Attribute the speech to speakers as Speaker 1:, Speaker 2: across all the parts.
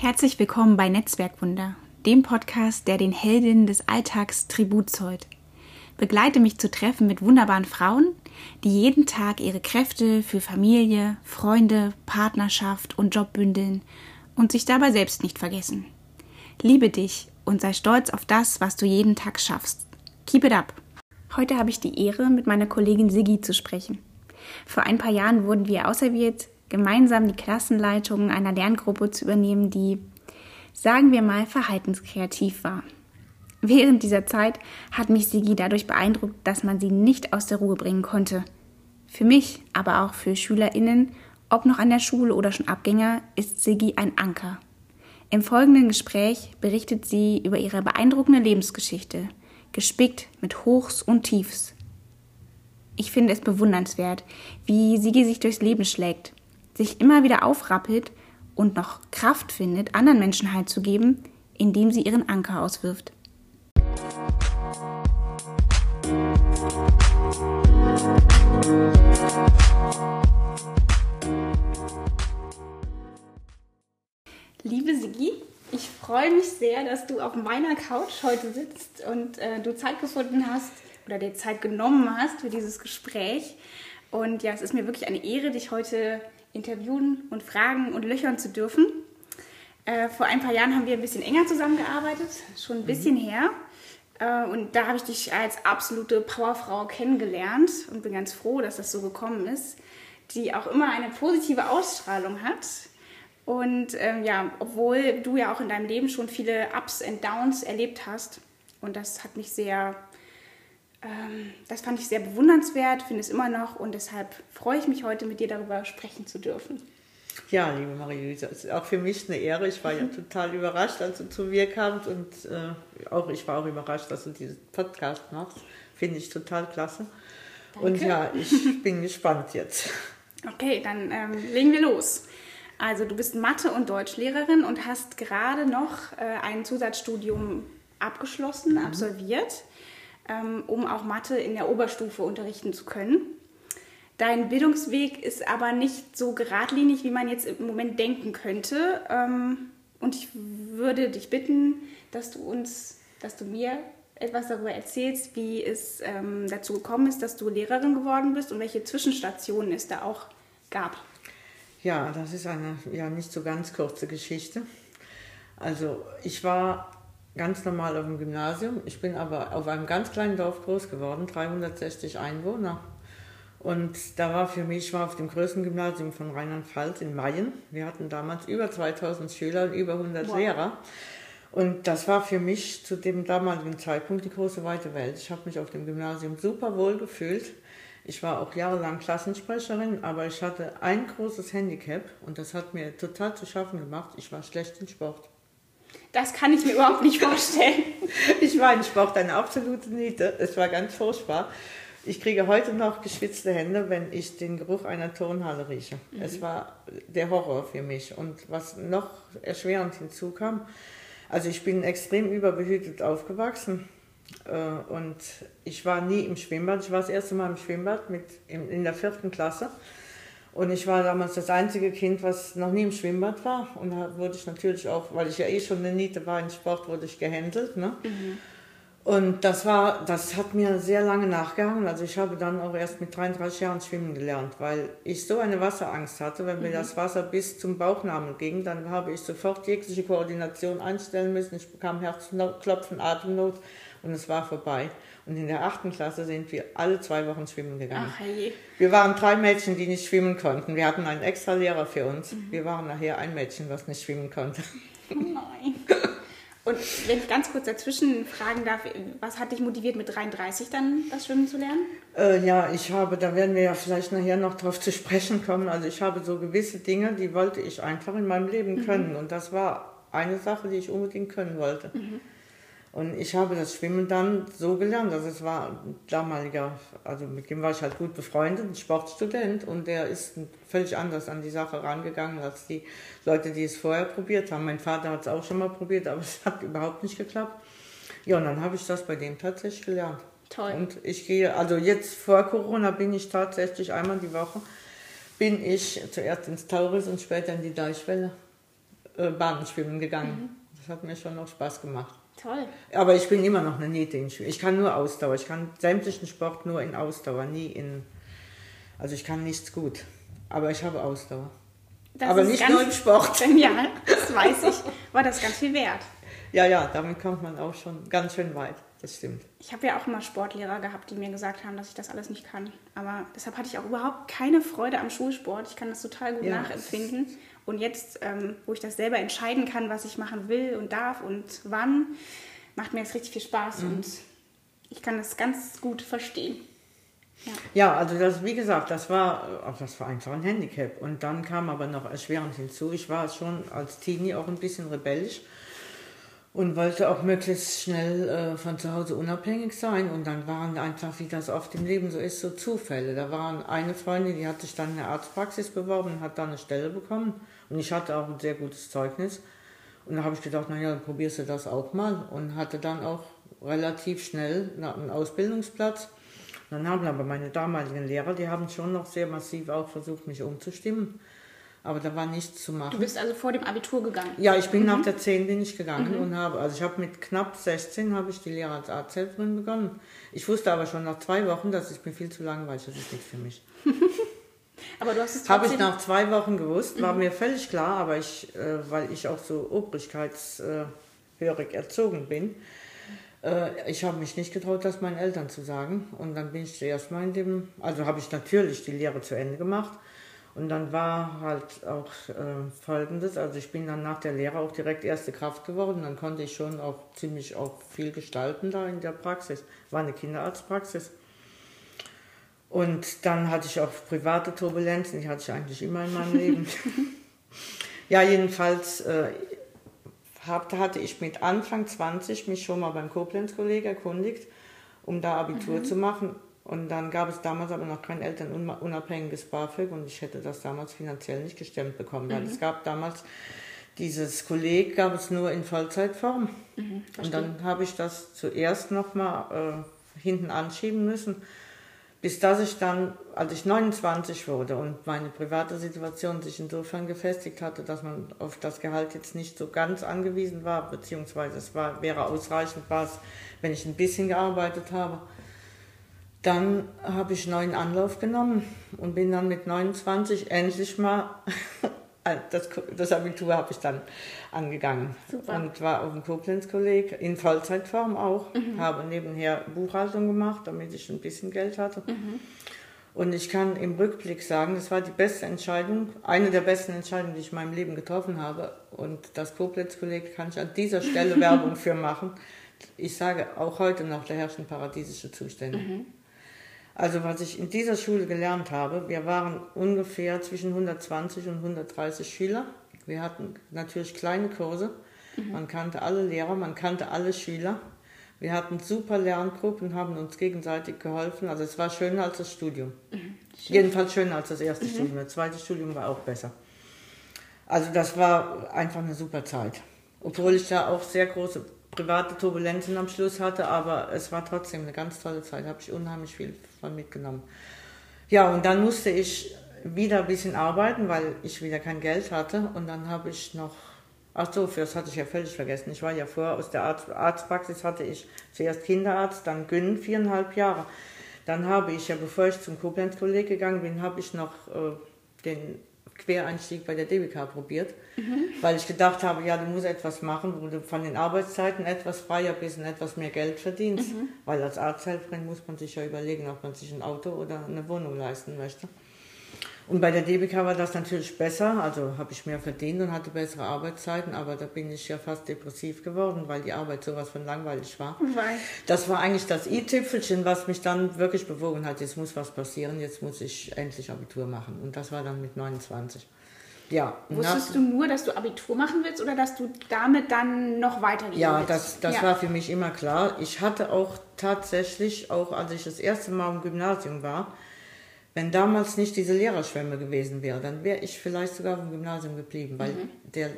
Speaker 1: Herzlich willkommen bei Netzwerkwunder, dem Podcast, der den Heldinnen des Alltags Tribut zollt. Begleite mich zu Treffen mit wunderbaren Frauen, die jeden Tag ihre Kräfte für Familie, Freunde, Partnerschaft und Job bündeln und sich dabei selbst nicht vergessen. Liebe dich und sei stolz auf das, was du jeden Tag schaffst. Keep it up! Heute habe ich die Ehre, mit meiner Kollegin Siggi zu sprechen. Vor ein paar Jahren wurden wir auserwählt, gemeinsam die Klassenleitung einer Lerngruppe zu übernehmen, die, sagen wir mal, verhaltenskreativ war. Während dieser Zeit hat mich Sigi dadurch beeindruckt, dass man sie nicht aus der Ruhe bringen konnte. Für mich, aber auch für SchülerInnen, ob noch an der Schule oder schon Abgänger, ist Sigi ein Anker. Im folgenden Gespräch berichtet sie über ihre beeindruckende Lebensgeschichte, gespickt mit Hochs und Tiefs. Ich finde es bewundernswert, wie Sigi sich durchs Leben schlägt, sich immer wieder aufrappelt und noch Kraft findet, anderen Menschen Halt zu geben, indem sie ihren Anker auswirft. Liebe Sigi, ich freue mich sehr, dass du auf meiner Couch heute sitzt und äh, du Zeit gefunden hast oder dir Zeit genommen hast für dieses Gespräch. Und ja, es ist mir wirklich eine Ehre, dich heute interviewen und fragen und löchern zu dürfen. Äh, vor ein paar Jahren haben wir ein bisschen enger zusammengearbeitet, schon ein bisschen mhm. her. Äh, und da habe ich dich als absolute Powerfrau kennengelernt und bin ganz froh, dass das so gekommen ist, die auch immer eine positive Ausstrahlung hat. Und ähm, ja, obwohl du ja auch in deinem Leben schon viele Ups und Downs erlebt hast, und das hat mich sehr das fand ich sehr bewundernswert, finde es immer noch und deshalb freue ich mich heute mit dir darüber sprechen zu dürfen.
Speaker 2: Ja, liebe Marie-Louise, es ist auch für mich eine Ehre. Ich war ja total überrascht, als du zu mir kamst und äh, auch ich war auch überrascht, dass du diesen Podcast machst. Finde ich total klasse. Danke. Und ja, ich bin gespannt jetzt.
Speaker 1: Okay, dann ähm, legen wir los. Also du bist Mathe- und Deutschlehrerin und hast gerade noch äh, ein Zusatzstudium abgeschlossen, mhm. absolviert. Ähm, um auch Mathe in der Oberstufe unterrichten zu können. Dein Bildungsweg ist aber nicht so geradlinig, wie man jetzt im Moment denken könnte. Ähm, und ich würde dich bitten, dass du uns, dass du mir etwas darüber erzählst, wie es ähm, dazu gekommen ist, dass du Lehrerin geworden bist und welche Zwischenstationen es da auch gab.
Speaker 2: Ja, das ist eine ja nicht so ganz kurze Geschichte. Also ich war ganz normal auf dem Gymnasium. Ich bin aber auf einem ganz kleinen Dorf groß geworden, 360 Einwohner. Und da war für mich, ich war auf dem größten Gymnasium von Rheinland-Pfalz in Mayen. Wir hatten damals über 2000 Schüler und über 100 wow. Lehrer. Und das war für mich zu dem damaligen Zeitpunkt die große weite Welt. Ich habe mich auf dem Gymnasium super wohl gefühlt. Ich war auch jahrelang Klassensprecherin, aber ich hatte ein großes Handicap und das hat mir total zu schaffen gemacht. Ich war schlecht in Sport.
Speaker 1: Das kann ich mir überhaupt nicht vorstellen.
Speaker 2: ich war in Sport eine absolute Niete. Es war ganz furchtbar. Ich kriege heute noch geschwitzte Hände, wenn ich den Geruch einer Turnhalle rieche. Mhm. Es war der Horror für mich. Und was noch erschwerend hinzukam, also ich bin extrem überbehütet aufgewachsen äh, und ich war nie im Schwimmbad. Ich war das erste Mal im Schwimmbad mit in der vierten Klasse. Und ich war damals das einzige Kind, was noch nie im Schwimmbad war. Und da wurde ich natürlich auch, weil ich ja eh schon eine Niete war in Sport, wurde ich gehändelt. Ne? Mhm. Und das war, das hat mir sehr lange nachgehangen. Also ich habe dann auch erst mit 33 Jahren schwimmen gelernt, weil ich so eine Wasserangst hatte. Wenn mir mhm. das Wasser bis zum Bauchnabel ging, dann habe ich sofort jegliche Koordination einstellen müssen. Ich bekam Herzklopfen, Atemnot und es war vorbei. Und in der achten Klasse sind wir alle zwei Wochen schwimmen gegangen. Ach, hey. Wir waren drei Mädchen, die nicht schwimmen konnten. Wir hatten einen extra Lehrer für uns. Mhm. Wir waren nachher ein Mädchen, was nicht schwimmen konnte. Oh nein.
Speaker 1: Und wenn ich ganz kurz dazwischen fragen darf, was hat dich motiviert, mit 33 dann das Schwimmen zu lernen?
Speaker 2: Äh, ja, ich habe, da werden wir ja vielleicht nachher noch drauf zu sprechen kommen. Also ich habe so gewisse Dinge, die wollte ich einfach in meinem Leben mhm. können. Und das war eine Sache, die ich unbedingt können wollte. Mhm. Und ich habe das Schwimmen dann so gelernt. Also es war ein damaliger, also mit dem war ich halt gut befreundet, ein Sportstudent und der ist völlig anders an die Sache rangegangen als die Leute, die es vorher probiert haben. Mein Vater hat es auch schon mal probiert, aber es hat überhaupt nicht geklappt. Ja, und dann habe ich das bei dem tatsächlich gelernt. Toll. Und ich gehe, also jetzt vor Corona bin ich tatsächlich einmal die Woche, bin ich zuerst ins Taurus und später in die Deichwelle äh, Bahnenschwimmen gegangen. Mhm. Das hat mir schon noch Spaß gemacht.
Speaker 1: Toll.
Speaker 2: Aber ich bin immer noch eine Niete in Schwimmen. Ich kann nur Ausdauer. Ich kann sämtlichen Sport nur in Ausdauer, nie in. Also ich kann nichts gut. Aber ich habe Ausdauer. Das aber nicht nur im Sport.
Speaker 1: Ja, das weiß ich. War das ganz viel wert.
Speaker 2: Ja, ja, damit kommt man auch schon ganz schön weit. Das stimmt.
Speaker 1: Ich habe ja auch immer Sportlehrer gehabt, die mir gesagt haben, dass ich das alles nicht kann. Aber deshalb hatte ich auch überhaupt keine Freude am Schulsport. Ich kann das total gut ja. nachempfinden. Und jetzt, ähm, wo ich das selber entscheiden kann, was ich machen will und darf und wann, macht mir das richtig viel Spaß mhm. und ich kann das ganz gut verstehen.
Speaker 2: Ja. ja, also das, wie gesagt, das war, das war einfach ein Handicap. Und dann kam aber noch erschwerend hinzu, ich war schon als Teenie auch ein bisschen rebellisch und wollte auch möglichst schnell äh, von zu Hause unabhängig sein. Und dann waren einfach, wie das oft im Leben so ist, so Zufälle. Da war eine Freundin, die hat sich dann in der Arztpraxis beworben und hat da eine Stelle bekommen. Und ich hatte auch ein sehr gutes Zeugnis. Und da habe ich gedacht, naja, dann probierst du das auch mal. Und hatte dann auch relativ schnell einen Ausbildungsplatz. Dann haben aber meine damaligen Lehrer, die haben schon noch sehr massiv auch versucht, mich umzustimmen. Aber da war nichts zu machen.
Speaker 1: Du bist also vor dem Abitur gegangen?
Speaker 2: Ja, ich bin mhm. nach der 10 bin ich gegangen mhm. und habe, also ich habe mit knapp 16 habe ich die Lehre als Arzthelferin begonnen. Ich wusste aber schon nach zwei Wochen, dass es mir viel zu langweilig, das ist nichts für mich.
Speaker 1: aber du hast es
Speaker 2: Habe ich nach zwei Wochen gewusst, war mhm. mir völlig klar, aber ich, äh, weil ich auch so obrigkeitshörig erzogen bin, äh, ich habe mich nicht getraut, das meinen Eltern zu sagen. Und dann bin ich zuerst mal in dem, also habe ich natürlich die Lehre zu Ende gemacht und dann war halt auch äh, Folgendes, also ich bin dann nach der Lehre auch direkt erste Kraft geworden, dann konnte ich schon auch ziemlich auch viel gestalten da in der Praxis. War eine Kinderarztpraxis. Und dann hatte ich auch private Turbulenzen, die hatte ich eigentlich immer in meinem Leben. ja, jedenfalls äh, hatte ich mit Anfang 20 mich schon mal beim Koblenz-Kollegen erkundigt, um da Abitur mhm. zu machen. Und dann gab es damals aber noch kein elternunabhängiges BAföG und ich hätte das damals finanziell nicht gestemmt bekommen, weil mhm. es gab damals dieses Kolleg gab es nur in Vollzeitform. Mhm, und dann habe ich das zuerst nochmal äh, hinten anschieben müssen, bis dass ich dann, als ich 29 wurde und meine private Situation sich insofern gefestigt hatte, dass man auf das Gehalt jetzt nicht so ganz angewiesen war, beziehungsweise es war, wäre ausreichend was, wenn ich ein bisschen gearbeitet habe dann habe ich neuen Anlauf genommen und bin dann mit 29 endlich mal, das, das Abitur habe ich dann angegangen Super. und war auf dem Koblenz-Kolleg in Vollzeitform auch, mhm. habe nebenher Buchhaltung gemacht, damit ich ein bisschen Geld hatte. Mhm. Und ich kann im Rückblick sagen, das war die beste Entscheidung, eine der besten Entscheidungen, die ich in meinem Leben getroffen habe. Und das Koblenz-Kolleg kann ich an dieser Stelle Werbung für machen. Ich sage auch heute noch, da herrschen paradiesische Zustände. Mhm. Also was ich in dieser Schule gelernt habe, wir waren ungefähr zwischen 120 und 130 Schüler. Wir hatten natürlich kleine Kurse. Mhm. Man kannte alle Lehrer, man kannte alle Schüler. Wir hatten super Lerngruppen, haben uns gegenseitig geholfen. Also es war schöner als das Studium. Mhm. Jedenfalls schöner als das erste mhm. Studium. Das zweite Studium war auch besser. Also das war einfach eine super Zeit. Obwohl ich da auch sehr große private Turbulenzen am Schluss hatte, aber es war trotzdem eine ganz tolle Zeit, habe ich unheimlich viel von mitgenommen. Ja, und dann musste ich wieder ein bisschen arbeiten, weil ich wieder kein Geld hatte und dann habe ich noch, ach so, das hatte ich ja völlig vergessen, ich war ja vorher aus der Arzt, Arztpraxis, hatte ich zuerst Kinderarzt, dann Gyn, viereinhalb Jahre. Dann habe ich ja, bevor ich zum Koblenz-Kolleg gegangen bin, habe ich noch äh, den Quereinstieg bei der DBK probiert, mhm. weil ich gedacht habe, ja, du musst etwas machen, wo du von den Arbeitszeiten etwas freier bist und etwas mehr Geld verdienst, mhm. weil als Arzthelferin muss man sich ja überlegen, ob man sich ein Auto oder eine Wohnung leisten möchte. Und bei der DBK war das natürlich besser, also habe ich mehr verdient und hatte bessere Arbeitszeiten, aber da bin ich ja fast depressiv geworden, weil die Arbeit sowas von langweilig war.
Speaker 1: Weil?
Speaker 2: Das war eigentlich das i-Tüpfelchen, was mich dann wirklich bewogen hat, jetzt muss was passieren, jetzt muss ich endlich Abitur machen. Und das war dann mit 29. Ja.
Speaker 1: Wusstest du nur, dass du Abitur machen willst oder dass du damit dann noch weitergehen
Speaker 2: ja,
Speaker 1: willst?
Speaker 2: Das, das ja, das war für mich immer klar. Ich hatte auch tatsächlich, auch als ich das erste Mal im Gymnasium war, wenn damals nicht diese Lehrerschwemme gewesen wäre, dann wäre ich vielleicht sogar im Gymnasium geblieben, weil mhm. der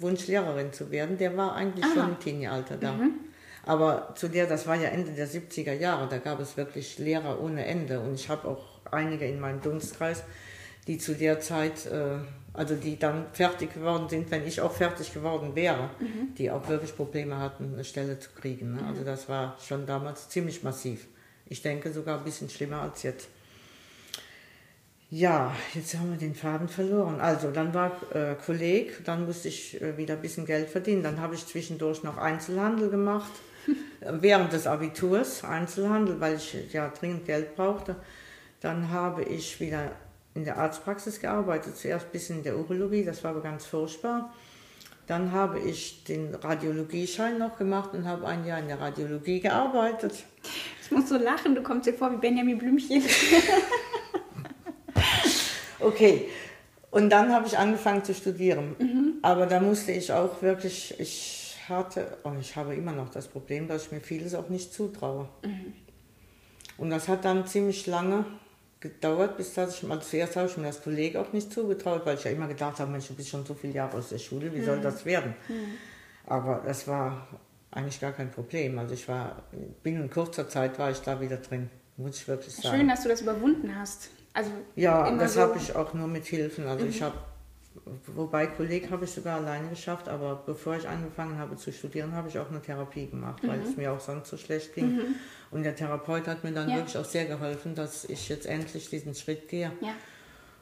Speaker 2: Wunsch, Lehrerin zu werden, der war eigentlich Aha. schon im Teenie-Alter da. Mhm. Aber zu der, das war ja Ende der 70er Jahre, da gab es wirklich Lehrer ohne Ende und ich habe auch einige in meinem Dunstkreis, die zu der Zeit, äh, also die dann fertig geworden sind, wenn ich auch fertig geworden wäre, mhm. die auch wirklich Probleme hatten, eine Stelle zu kriegen. Ne? Mhm. Also das war schon damals ziemlich massiv. Ich denke sogar ein bisschen schlimmer als jetzt. Ja, jetzt haben wir den Faden verloren. Also, dann war äh, Kolleg, dann musste ich äh, wieder ein bisschen Geld verdienen. Dann habe ich zwischendurch noch Einzelhandel gemacht, während des Abiturs Einzelhandel, weil ich ja dringend Geld brauchte. Dann habe ich wieder in der Arztpraxis gearbeitet, zuerst ein bisschen in der Urologie, das war aber ganz furchtbar. Dann habe ich den Radiologieschein noch gemacht und habe ein Jahr in der Radiologie gearbeitet.
Speaker 1: Ich muss so lachen, du kommst dir vor wie Benjamin Blümchen.
Speaker 2: okay, und dann habe ich angefangen zu studieren. Mhm. Aber da musste ich auch wirklich, ich hatte, und ich habe immer noch das Problem, dass ich mir vieles auch nicht zutraue. Mhm. Und das hat dann ziemlich lange gedauert, bis dass ich mal zuerst habe ich mir das Kollege auch nicht zugetraut, weil ich ja immer gedacht habe, Mensch, du bist schon so viele Jahre aus der Schule, wie mhm. soll das werden? Mhm. Aber das war eigentlich gar kein Problem. Also ich war, binnen kurzer Zeit war ich da wieder drin, muss ich wirklich sagen.
Speaker 1: Schön, dass du das überwunden hast. Also
Speaker 2: ja, das so habe ich auch nur mit Hilfen. Also mhm. ich habe Wobei Kolleg habe ich sogar alleine geschafft, aber bevor ich angefangen habe zu studieren, habe ich auch eine Therapie gemacht, mhm. weil es mir auch sonst so schlecht ging. Mhm. Und der Therapeut hat mir dann ja. wirklich auch sehr geholfen, dass ich jetzt endlich diesen Schritt gehe. Ja.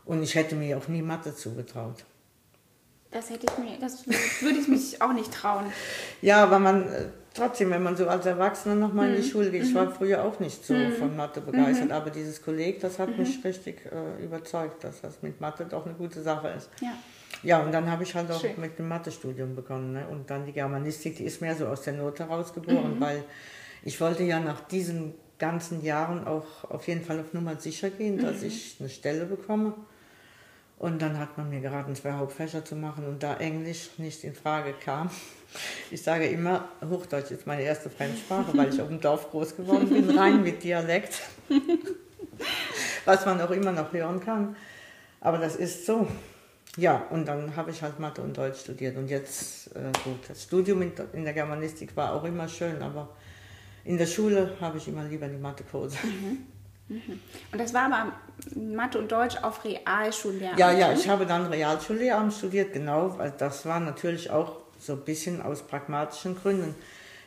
Speaker 2: Und ich hätte mir auch nie Mathe zugetraut.
Speaker 1: Das hätte ich mir, das würde ich mich auch nicht trauen.
Speaker 2: Ja, aber man äh, trotzdem, wenn man so als Erwachsener nochmal mhm. in die mhm. Schule geht, ich war mhm. früher auch nicht so mhm. von Mathe begeistert, mhm. aber dieses Kolleg, das hat mich mhm. richtig äh, überzeugt, dass das mit Mathe doch eine gute Sache ist. Ja. Ja, und dann habe ich halt auch Schön. mit dem Mathestudium begonnen. Ne? Und dann die Germanistik, die ist mehr so aus der Not herausgeboren, weil ich wollte ja nach diesen ganzen Jahren auch auf jeden Fall auf Nummer sicher gehen, dass ich eine Stelle bekomme. Und dann hat man mir geraten, zwei Hauptfächer zu machen. Und da Englisch nicht in Frage kam, ich sage immer, Hochdeutsch ist meine erste Fremdsprache, weil ich auf dem Dorf groß geworden bin, rein mit Dialekt, was man auch immer noch hören kann. Aber das ist so. Ja, und dann habe ich halt Mathe und Deutsch studiert. Und jetzt, äh, gut, das Studium in, in, der Germanistik war auch immer schön, aber in der Schule habe ich immer lieber die Mathekurse. Mhm.
Speaker 1: Mhm. Und das war aber Mathe und Deutsch auf Realschullehramt?
Speaker 2: Ja, ja, ich habe dann Realschullehramt studiert, genau. Das war natürlich auch so ein bisschen aus pragmatischen Gründen.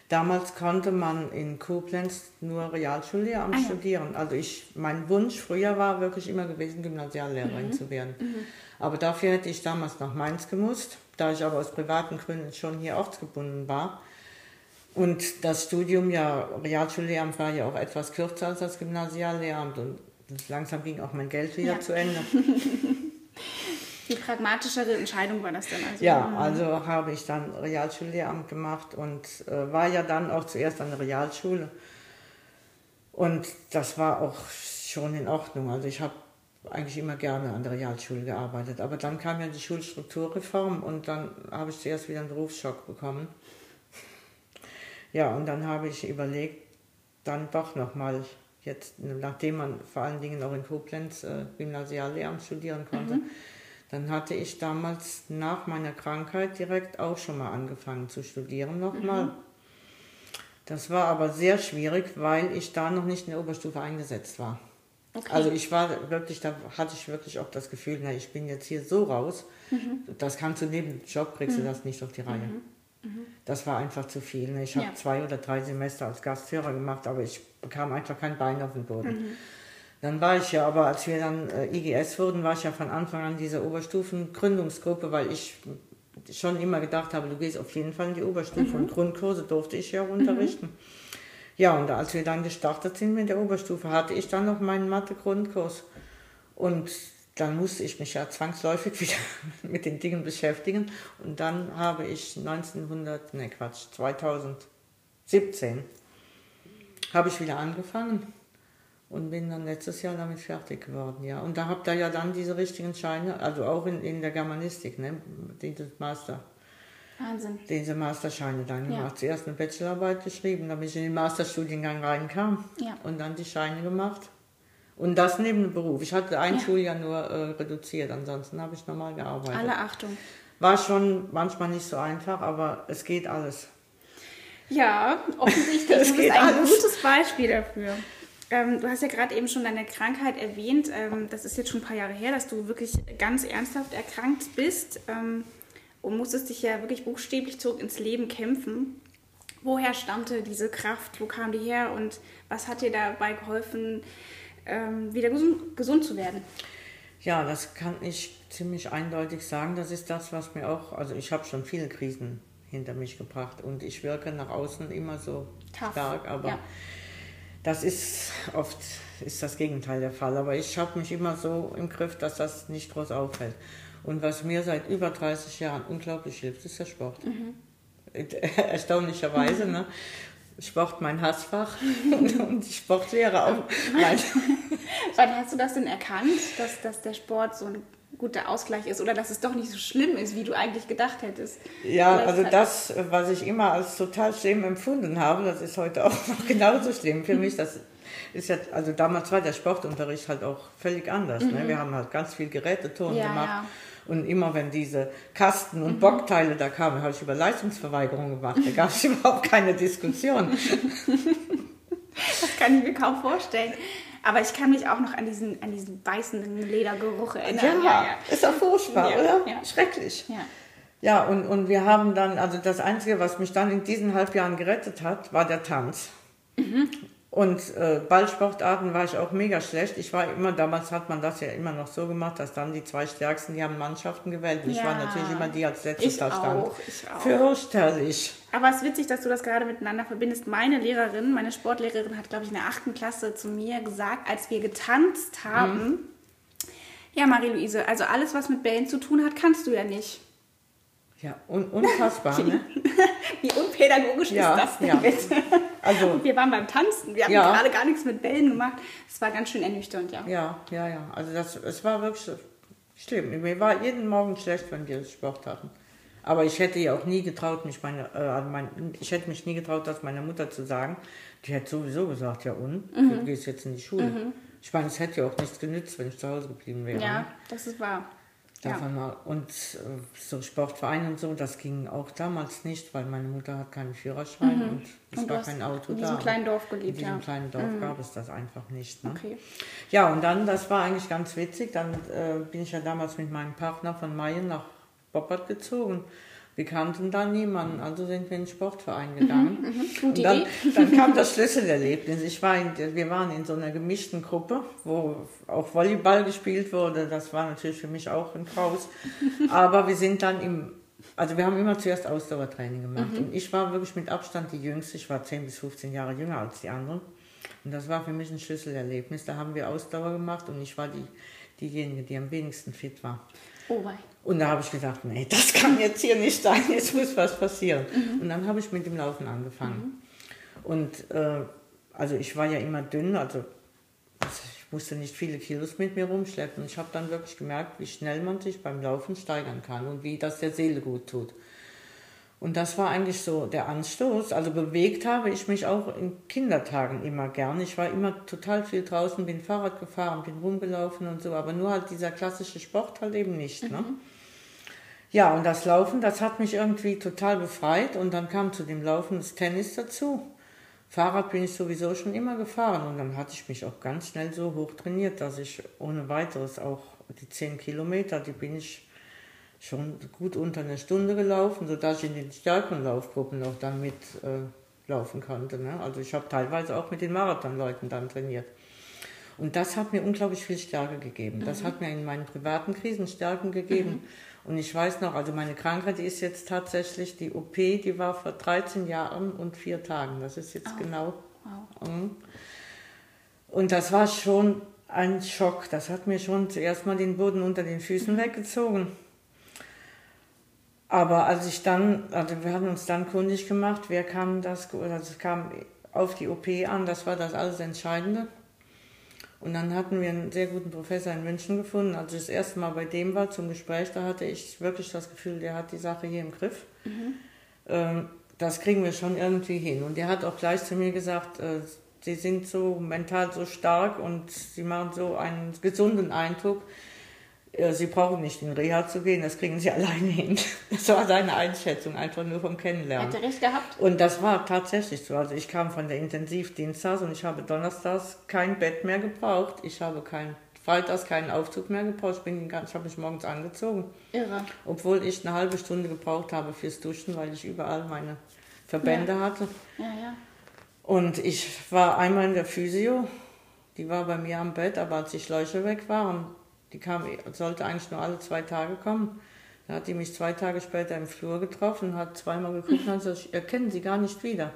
Speaker 2: Damals konnte man in Koblenz nur Realschullehramt ah, ja. studieren. Also ich, mein Wunsch früher war wirklich immer gewesen, Gymnasiallehrerin mhm. zu werden. Mhm. Aber dafür hätte ich damals nach Mainz gemusst, da ich aber aus privaten Gründen schon hier ortsgebunden war. Und das Studium, ja, Realschullehramt war ja auch etwas kürzer als das Gymnasiallehramt und langsam ging auch mein Geld wieder ja. zu Ende.
Speaker 1: Die pragmatischere Entscheidung war das dann also?
Speaker 2: Ja, also habe ich dann Realschullehramt gemacht und äh, war ja dann auch zuerst an der Realschule. Und das war auch schon in Ordnung. Also ich habe eigentlich immer gerne an der Realschule gearbeitet. Aber dann kam ja die Schulstrukturreform und dann habe ich zuerst wieder einen Berufsschock bekommen. Ja, und dann habe ich überlegt, dann doch nochmal, jetzt, nachdem man vor allen Dingen auch in Koblenz äh, Gymnasiallehramt studieren konnte, mhm. dann hatte ich damals nach meiner Krankheit direkt auch schon mal angefangen zu studieren nochmal. Mhm. Das war aber sehr schwierig, weil ich da noch nicht in der Oberstufe eingesetzt war. Okay. Also ich war wirklich, da hatte ich wirklich auch das Gefühl, na, ich bin jetzt hier so raus, mhm. das kannst du neben dem Job, kriegst du mhm. das nicht auf die Reihe. Mhm. Das war einfach zu viel. Ne? Ich habe ja. zwei oder drei Semester als Gastführer gemacht, aber ich bekam einfach kein Bein auf den Boden. Mhm. Dann war ich ja, aber als wir dann äh, IGS wurden, war ich ja von Anfang an dieser Oberstufen-Gründungsgruppe, weil ich schon immer gedacht habe, du gehst auf jeden Fall in die Oberstufe mhm. und Grundkurse durfte ich ja auch unterrichten. Mhm. Ja, und als wir dann gestartet sind mit der Oberstufe, hatte ich dann noch meinen Mathe-Grundkurs. Und dann musste ich mich ja zwangsläufig wieder mit den Dingen beschäftigen. Und dann habe ich 1900, ne Quatsch, 2017 habe ich wieder angefangen und bin dann letztes Jahr damit fertig geworden, ja. Und da habt ihr ja dann diese richtigen Scheine, also auch in, in der Germanistik, ne, diese Master.
Speaker 1: Wahnsinn.
Speaker 2: Diese Masterscheine dann ja. gemacht. Zuerst eine Bachelorarbeit geschrieben, damit ich in den Masterstudiengang reinkam ja. und dann die Scheine gemacht. Und das neben dem Beruf. Ich hatte ein ja. Schuljahr nur äh, reduziert, ansonsten habe ich normal gearbeitet.
Speaker 1: Alle Achtung.
Speaker 2: War schon manchmal nicht so einfach, aber es geht alles.
Speaker 1: Ja, offensichtlich. du bist ein alles. gutes Beispiel dafür. Ähm, du hast ja gerade eben schon deine Krankheit erwähnt. Ähm, das ist jetzt schon ein paar Jahre her, dass du wirklich ganz ernsthaft erkrankt bist ähm, und musstest dich ja wirklich buchstäblich zurück ins Leben kämpfen. Woher stammte diese Kraft? Wo kam die her? Und was hat dir dabei geholfen, ähm, wieder gesund, gesund zu werden?
Speaker 2: Ja, das kann ich ziemlich eindeutig sagen. Das ist das, was mir auch, also ich habe schon viele Krisen hinter mich gebracht und ich wirke nach außen immer so Tough. stark, aber ja. das ist oft ist das Gegenteil der Fall. Aber ich habe mich immer so im Griff, dass das nicht groß auffällt. Und was mir seit über 30 Jahren unglaublich hilft, ist der Sport. Mhm. Erstaunlicherweise, ne? Sport mein Hassfach und die Sportlehre auch.
Speaker 1: Wann hast du das denn erkannt, dass, dass der Sport so ein guter Ausgleich ist oder dass es doch nicht so schlimm ist, wie du eigentlich gedacht hättest?
Speaker 2: Ja, also das, was ich immer als total schlimm empfunden habe, das ist heute auch noch genauso schlimm für mich. Das ist ja, also damals war der Sportunterricht halt auch völlig anders. Ne? Mhm. Ne? Wir haben halt ganz viel Geräteton ja, gemacht. Ja. Und immer wenn diese Kasten und mhm. Bockteile da kamen, habe ich über Leistungsverweigerung gemacht. Da gab es überhaupt keine Diskussion.
Speaker 1: das kann ich mir kaum vorstellen. Aber ich kann mich auch noch an diesen, an diesen beißenden Ledergeruch erinnern.
Speaker 2: Ja, ja, ja. ist auch furchtbar, ja, oder? Ja. Schrecklich. Ja. Ja, und, und wir haben dann, also das Einzige, was mich dann in diesen halb Jahren gerettet hat, war der Tanz. Mhm. Und äh, Ballsportarten war ich auch mega schlecht. Ich war immer, damals hat man das ja immer noch so gemacht, dass dann die zwei Stärksten, die haben Mannschaften gewählt. Und ja, ich war natürlich immer die als letztes da stand. Auch, ich auch. Fürchterlich.
Speaker 1: Aber es ist witzig, dass du das gerade miteinander verbindest. Meine Lehrerin, meine Sportlehrerin hat, glaube ich, in der achten Klasse zu mir gesagt, als wir getanzt haben, mhm. ja, Marie-Louise, also alles, was mit Bällen zu tun hat, kannst du ja nicht.
Speaker 2: Ja, un unfassbar, ne?
Speaker 1: Wie unpädagogisch ja, ist das denn ja. bitte? Also, Und wir waren beim Tanzen, wir haben ja. gerade gar nichts mit Bällen gemacht. Es war ganz schön ernüchternd, ja.
Speaker 2: Ja, ja, ja. Also das, es war wirklich schlimm. Mir war jeden Morgen schlecht, wenn wir Sport hatten. Aber ich hätte ja auch nie getraut, mich meine, äh, mein, ich hätte mich nie getraut, das meiner Mutter zu sagen. Die hätte sowieso gesagt, ja und, mhm. du gehst jetzt in die Schule. Mhm. Ich meine, es hätte ja auch nichts genützt, wenn ich zu Hause geblieben wäre.
Speaker 1: Ja, ne? das ist wahr.
Speaker 2: Davon ja. Und äh, so Sportvereine und so, das ging auch damals nicht, weil meine Mutter hat keinen Führerschein mhm. und es und war kein Auto da. In
Speaker 1: diesem kleinen Dorf gelebt,
Speaker 2: In diesem ja. kleinen Dorf mhm. gab es das einfach nicht. Ne? Okay. Ja, und dann, das war eigentlich ganz witzig, dann äh, bin ich ja damals mit meinem Partner von Mayen nach Boppert gezogen. Wir kannten da niemanden, also sind wir in den Sportverein mhm, gegangen. Mhm, und dann, dann, kam das Schlüsselerlebnis. Ich war in, wir waren in so einer gemischten Gruppe, wo auch Volleyball gespielt wurde. Das war natürlich für mich auch ein Graus. Aber wir sind dann im, also wir haben immer zuerst Ausdauertraining gemacht. Mhm. Und ich war wirklich mit Abstand die Jüngste. Ich war 10 bis 15 Jahre jünger als die anderen. Und das war für mich ein Schlüsselerlebnis. Da haben wir Ausdauer gemacht und ich war die, diejenige, die am wenigsten fit war. Oh mein. Und da habe ich gedacht, nee, das kann jetzt hier nicht sein, jetzt muss was passieren. Mhm. Und dann habe ich mit dem Laufen angefangen. Mhm. Und äh, also ich war ja immer dünn, also, also ich musste nicht viele Kilos mit mir rumschleppen. Und ich habe dann wirklich gemerkt, wie schnell man sich beim Laufen steigern kann und wie das der Seele gut tut. Und das war eigentlich so der Anstoß. Also bewegt habe ich mich auch in Kindertagen immer gern. Ich war immer total viel draußen, bin Fahrrad gefahren, bin rumgelaufen und so, aber nur halt dieser klassische Sport halt eben nicht. Ne? Mhm. Ja, und das Laufen, das hat mich irgendwie total befreit und dann kam zu dem Laufen das Tennis dazu. Fahrrad bin ich sowieso schon immer gefahren und dann hatte ich mich auch ganz schnell so hoch trainiert, dass ich ohne weiteres auch die 10 Kilometer, die bin ich schon gut unter einer Stunde gelaufen, sodass ich in den stärkeren Laufgruppen auch dann mit äh, laufen konnte. Ne? Also ich habe teilweise auch mit den Marathonleuten dann trainiert. Und das hat mir unglaublich viel Stärke gegeben. Das mhm. hat mir in meinen privaten Krisen Stärken gegeben. Mhm. Und ich weiß noch, also meine Krankheit die ist jetzt tatsächlich, die OP, die war vor 13 Jahren und vier Tagen. Das ist jetzt oh. genau. Wow. Mhm. Und das war schon ein Schock. Das hat mir schon zuerst mal den Boden unter den Füßen mhm. weggezogen. Aber als ich dann, also wir haben uns dann kundig gemacht, wer kam das, also es kam auf die OP an, das war das alles Entscheidende. Und dann hatten wir einen sehr guten Professor in München gefunden. Als ich das erste Mal bei dem war zum Gespräch, da hatte ich wirklich das Gefühl, der hat die Sache hier im Griff. Mhm. Das kriegen wir schon irgendwie hin. Und der hat auch gleich zu mir gesagt, äh, sie sind so mental so stark und sie machen so einen gesunden Eindruck Sie brauchen nicht in Reha zu gehen, das kriegen Sie alleine hin. Das war seine Einschätzung, einfach nur vom Kennenlernen.
Speaker 1: Hat er recht gehabt?
Speaker 2: Und das war tatsächlich so. Also ich kam von der Intensivdienstags und ich habe donnerstags kein Bett mehr gebraucht. Ich habe kein freitags keinen Aufzug mehr gebraucht. Ich, bin ganz, ich habe mich morgens angezogen.
Speaker 1: Irre.
Speaker 2: Obwohl ich eine halbe Stunde gebraucht habe fürs Duschen, weil ich überall meine Verbände
Speaker 1: Ja.
Speaker 2: hatte.
Speaker 1: Ja, ja.
Speaker 2: Und ich war einmal in der Physio, die war bei mir am Bett, aber als die Schläuche weg waren, die kam, sollte eigentlich nur alle zwei Tage kommen. Da hat die mich zwei Tage später im Flur getroffen, hat zweimal geguckt und hat gesagt, ich erkenne sie gar nicht wieder.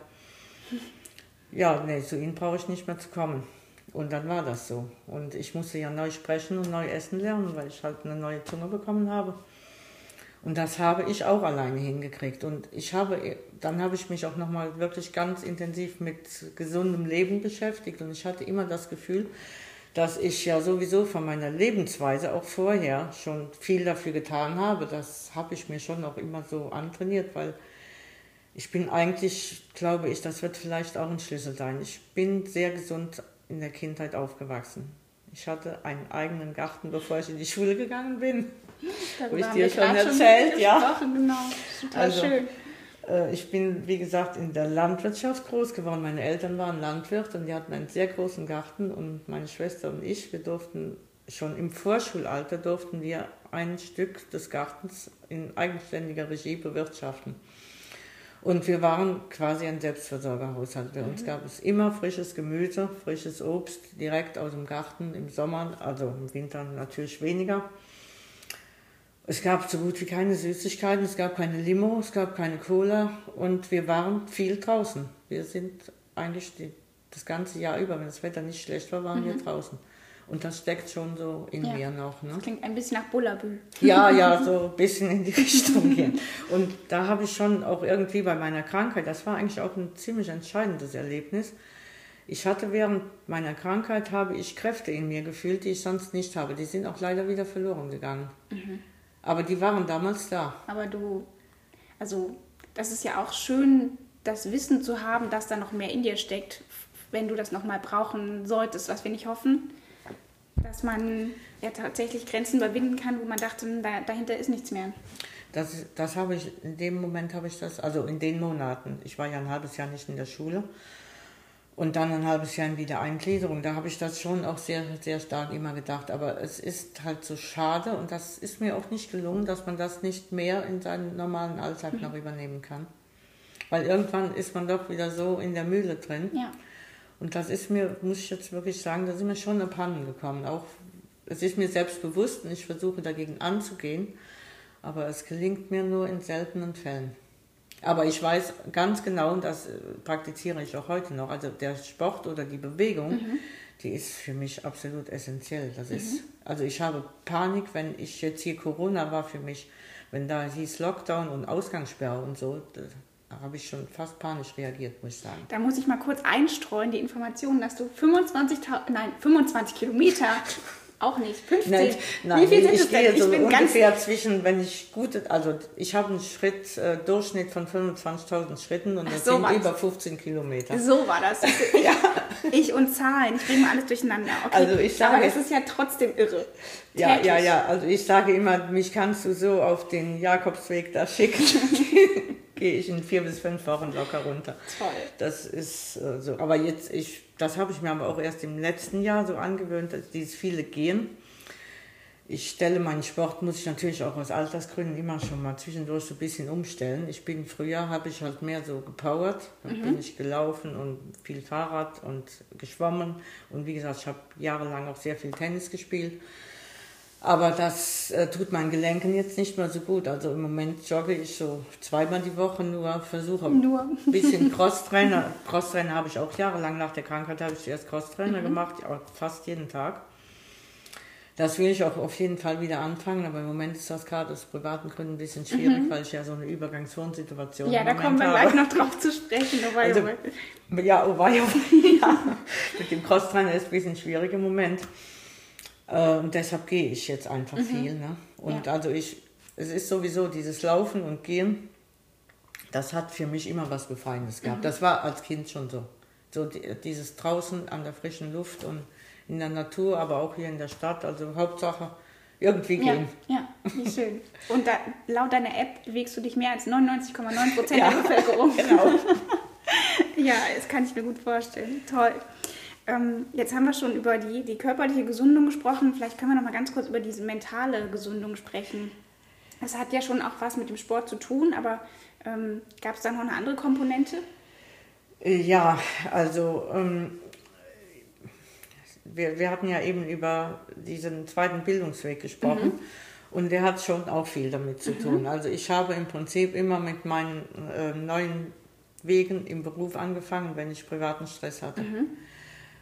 Speaker 2: Ja, nee, zu ihnen brauche ich nicht mehr zu kommen. Und dann war das so. Und ich musste ja neu sprechen und neu essen lernen, weil ich halt eine neue Zunge bekommen habe. Und das habe ich auch alleine hingekriegt. Und ich habe, dann habe ich mich auch nochmal wirklich ganz intensiv mit gesundem Leben beschäftigt. Und ich hatte immer das Gefühl, dass ich ja sowieso von meiner Lebensweise auch vorher schon viel dafür getan habe. Das habe ich mir schon auch immer so antrainiert, weil ich bin eigentlich, glaube ich, das wird vielleicht auch ein Schlüssel sein. Ich bin sehr gesund in der Kindheit aufgewachsen. Ich hatte einen eigenen Garten, bevor ich in die Schule gegangen bin.
Speaker 1: Darüber
Speaker 2: ich
Speaker 1: haben
Speaker 2: dir schon erzählt, ja.
Speaker 1: gesprochen, Genau, total
Speaker 2: Also,
Speaker 1: schön.
Speaker 2: Äh, Ich bin, wie gesagt, in der Landwirtschaft groß geworden. Meine Eltern waren Landwirt und die hatten einen sehr großen Garten und meine Schwester und ich, wir durften schon im Vorschulalter durften wir ein Stück des Gartens in eigenständiger Regie bewirtschaften. Und wir waren quasi ein Selbstversorgerhaushalt. Bei uns gab es immer frisches Gemüse, frisches Obst direkt aus dem Garten im Sommer, also im Winter natürlich weniger. Es gab so gut wie keine Süßigkeiten, es gab keine Limo, es gab keine Cola und wir waren viel draußen. Wir sind eigentlich die, das ganze Jahr über, wenn das Wetter nicht schlecht war, waren wir draußen. Und das steckt schon so in
Speaker 1: Ja.
Speaker 2: mir noch. Ne?
Speaker 1: Das klingt ein bisschen nach Bullabü.
Speaker 2: Ja, ja, so ein bisschen in die Richtung gehen. Und da habe ich schon auch irgendwie bei meiner Krankheit, das war eigentlich auch ein ziemlich entscheidendes Erlebnis. Ich hatte während meiner Krankheit, habe ich Kräfte in mir gefühlt, die ich sonst nicht habe. Die sind auch leider wieder verloren gegangen. Aber die waren damals da.
Speaker 1: Aber du, also das ist ja auch schön, das Wissen zu haben, dass da noch mehr in dir steckt, wenn du das nochmal brauchen solltest, was wir nicht hoffen, dass man ja tatsächlich Grenzen überwinden kann, wo man dachte, hm, da, dahinter ist nichts mehr.
Speaker 2: Das, das habe ich, in dem Moment habe ich das, also in den Monaten, ich war ja ein halbes Jahr nicht in der Schule und dann ein halbes Jahr in Wiedereingliederung, da habe ich das schon auch sehr, sehr stark immer gedacht. Aber es ist halt so schade und das ist mir auch nicht gelungen, dass man das nicht mehr in seinen normalen Alltag noch übernehmen kann. Weil irgendwann ist man doch wieder so in der Mühle drin.
Speaker 1: Ja.
Speaker 2: Und das ist mir, muss ich jetzt wirklich sagen, da sind mir schon abhanden gekommen. Auch es ist mir selbst bewusst und ich versuche dagegen anzugehen, aber es gelingt mir nur in seltenen Fällen. Aber ich weiß ganz genau, und das äh, praktiziere ich auch heute noch, also der Sport oder die Bewegung, die ist für mich absolut essentiell. Das ist, also ich habe Panik, wenn ich jetzt hier Corona war für mich, wenn da hieß Lockdown und Ausgangssperre und so, da habe ich schon fast panisch reagiert, muss ich sagen.
Speaker 1: Da muss ich mal kurz einstreuen, die Information, dass du 25, nein, 25 Kilometer, auch nicht, 15.
Speaker 2: Nein, nein
Speaker 1: Wie viel sind
Speaker 2: ich gehe so
Speaker 1: ich bin ganz
Speaker 2: ungefähr zwischen, wenn ich gute, also ich habe einen Schritt, äh, Durchschnitt von 25.000 Schritten und das
Speaker 1: so
Speaker 2: sind über 15 Kilometer.
Speaker 1: So war das. Ich, ich und Zahlen, ich bringe mal alles durcheinander. Okay.
Speaker 2: Also ich sage-
Speaker 1: Aber es ist ja trotzdem irre.
Speaker 2: Ja,
Speaker 1: Täglich.
Speaker 2: ja, ja, also ich sage immer, mich kannst du so auf den Jakobsweg da schicken. gehe ich in vier bis fünf Wochen locker runter.
Speaker 1: Toll.
Speaker 2: Das ist äh, so. Aber jetzt, ich, das habe ich mir aber auch erst im letzten Jahr so angewöhnt, dass dieses viele Gehen. Ich stelle meinen Sport, muss ich natürlich auch aus Altersgründen immer schon mal zwischendurch so ein bisschen umstellen. Ich bin früher, habe ich halt mehr so gepowert. Dann bin ich gelaufen und viel Fahrrad und geschwommen. Und wie gesagt, ich habe jahrelang auch sehr viel Tennis gespielt. Aber das äh, tut meinen Gelenken jetzt nicht mehr so gut. Also im Moment jogge ich so zweimal die Woche nur, versuche
Speaker 1: Nur.
Speaker 2: ein bisschen Crosstrainer. Crosstrainer habe ich auch jahrelang nach der Krankheit, habe ich erst Crosstrainer gemacht, ja, fast jeden Tag. Das will ich auch auf jeden Fall wieder anfangen, aber im Moment ist das gerade aus privaten Gründen ein bisschen schwierig, weil ich ja so eine Übergangswohnsituation
Speaker 1: Ja,
Speaker 2: im
Speaker 1: da
Speaker 2: Moment
Speaker 1: kommen wir
Speaker 2: habe.
Speaker 1: gleich noch drauf zu sprechen. Oh,
Speaker 2: Also,
Speaker 1: oh,
Speaker 2: ja, oh wei, oh ja. Mit dem Crosstrainer ist ein bisschen schwierig im Moment. Äh, Und deshalb gehe ich jetzt einfach viel. Ne? Und
Speaker 1: Ja.
Speaker 2: also ich, es ist sowieso dieses Laufen und Gehen, das hat für mich immer was Befreiendes gehabt. Das war als Kind schon so. So die, dieses draußen an der frischen Luft und in der Natur, aber auch hier in der Stadt. Also Hauptsache irgendwie gehen.
Speaker 1: Ja, ja, wie schön. Und da, laut deiner App bewegst du dich mehr als 99,9 Prozent ja, der Bevölkerung. Genau. ja, das kann ich mir gut vorstellen. Toll. Ähm, jetzt haben wir schon über die, die körperliche Gesundung gesprochen. Vielleicht können wir noch mal ganz kurz über diese mentale Gesundung sprechen. Das hat ja schon auch was mit dem Sport zu tun, aber ähm, gab es da noch eine andere Komponente?
Speaker 2: Ja, also ähm, wir, wir hatten ja eben über diesen zweiten Bildungsweg gesprochen. Mhm. Und der hat schon auch viel damit zu mhm. tun. Also ich habe im Prinzip immer mit meinen äh, neuen Wegen im Beruf angefangen, wenn ich privaten Stress hatte. Mhm.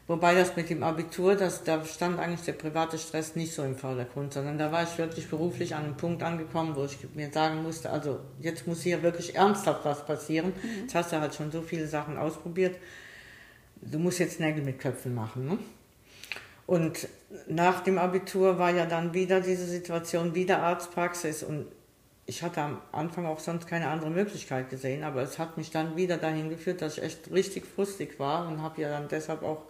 Speaker 2: Wobei das mit dem Abitur, das, da stand eigentlich der private Stress nicht so im Vordergrund, sondern da war ich wirklich beruflich an einem Punkt angekommen, wo ich mir sagen musste, also jetzt muss hier wirklich ernsthaft was passieren. Mhm. Jetzt hast du halt schon so viele Sachen ausprobiert. Du musst jetzt Nägel mit Köpfen machen. Ne? Und nach dem Abitur war ja dann wieder diese Situation, wieder Arztpraxis und ich hatte am Anfang auch sonst keine andere Möglichkeit gesehen, aber es hat mich dann wieder dahin geführt, dass ich echt richtig frustig war und habe ja dann deshalb auch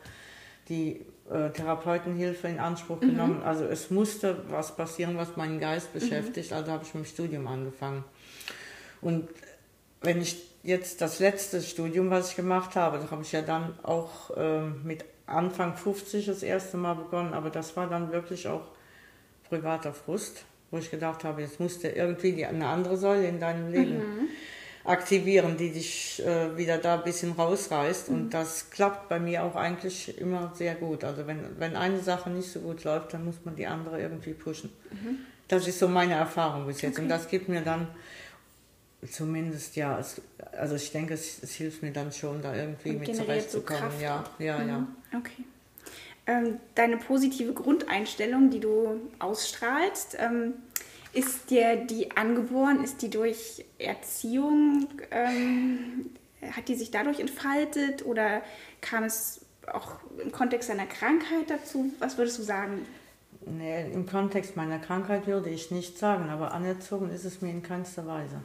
Speaker 2: die äh, Therapeutenhilfe in Anspruch mhm. genommen. Also es musste was passieren, was meinen Geist mhm. beschäftigt, mhm. also habe ich mit dem Studium angefangen. Und wenn ich jetzt das letzte Studium, was ich gemacht habe, da habe ich ja dann auch äh, mit Anfang 50 das erste Mal begonnen, aber das war dann wirklich auch privater Frust, wo ich gedacht habe, jetzt musst du irgendwie eine andere Säule in deinem Leben mhm. Aktivieren, die dich äh, wieder da ein bisschen rausreißt. Mhm. Und das klappt bei mir auch eigentlich immer sehr gut. Also wenn, wenn eine Sache nicht so gut läuft, dann muss man die andere irgendwie pushen. Mhm. Das ist so meine Erfahrung bis jetzt. Okay. Und das gibt mir dann zumindest ja, es, also ich denke, es, es, hilft mir dann schon, da irgendwie Und mit zurechtzukommen.
Speaker 1: So ja, ja, mhm. ja. Okay. Ähm, deine positive Grundeinstellung, die du ausstrahlst, ähm, ist dir die angeboren? Ist die durch Erziehung, ähm, hat die sich dadurch entfaltet oder kam es auch im Kontext deiner Krankheit dazu? Was würdest du sagen?
Speaker 2: Nee, im Kontext meiner Krankheit würde ich nicht sagen, aber anerzogen ist es mir in keinster Weise.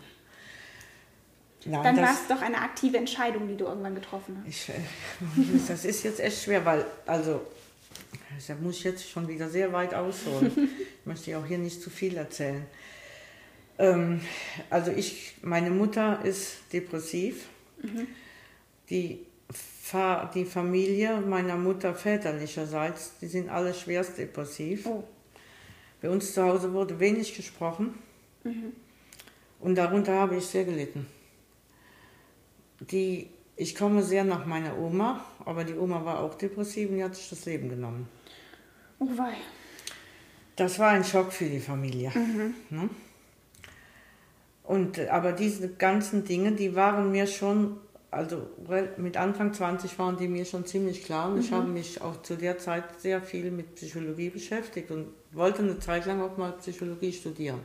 Speaker 1: Ja, Dann war es doch eine aktive Entscheidung, die du irgendwann getroffen hast.
Speaker 2: Ich, das ist jetzt echt schwer, weil, also, da muss ich jetzt schon wieder sehr weit ausholen. ich möchte auch hier nicht zu viel erzählen. Ähm, also ich, meine Mutter ist depressiv. Mhm. Die, die Familie meiner Mutter väterlicherseits, die sind alle schwerst depressiv. Oh. Bei uns zu Hause wurde wenig gesprochen. Mhm. Und darunter habe ich sehr gelitten die, ich komme sehr nach meiner Oma, aber die Oma war auch depressiv und die hat sich das Leben genommen.
Speaker 1: Oh wei.
Speaker 2: Das war ein Schock für die Familie. Mhm. Ne? Und, aber diese ganzen Dinge, die waren mir schon, also mit Anfang 20 waren die mir schon ziemlich klar und mhm. ich habe mich auch zu der Zeit sehr viel mit Psychologie beschäftigt und wollte eine Zeit lang auch mal Psychologie studieren.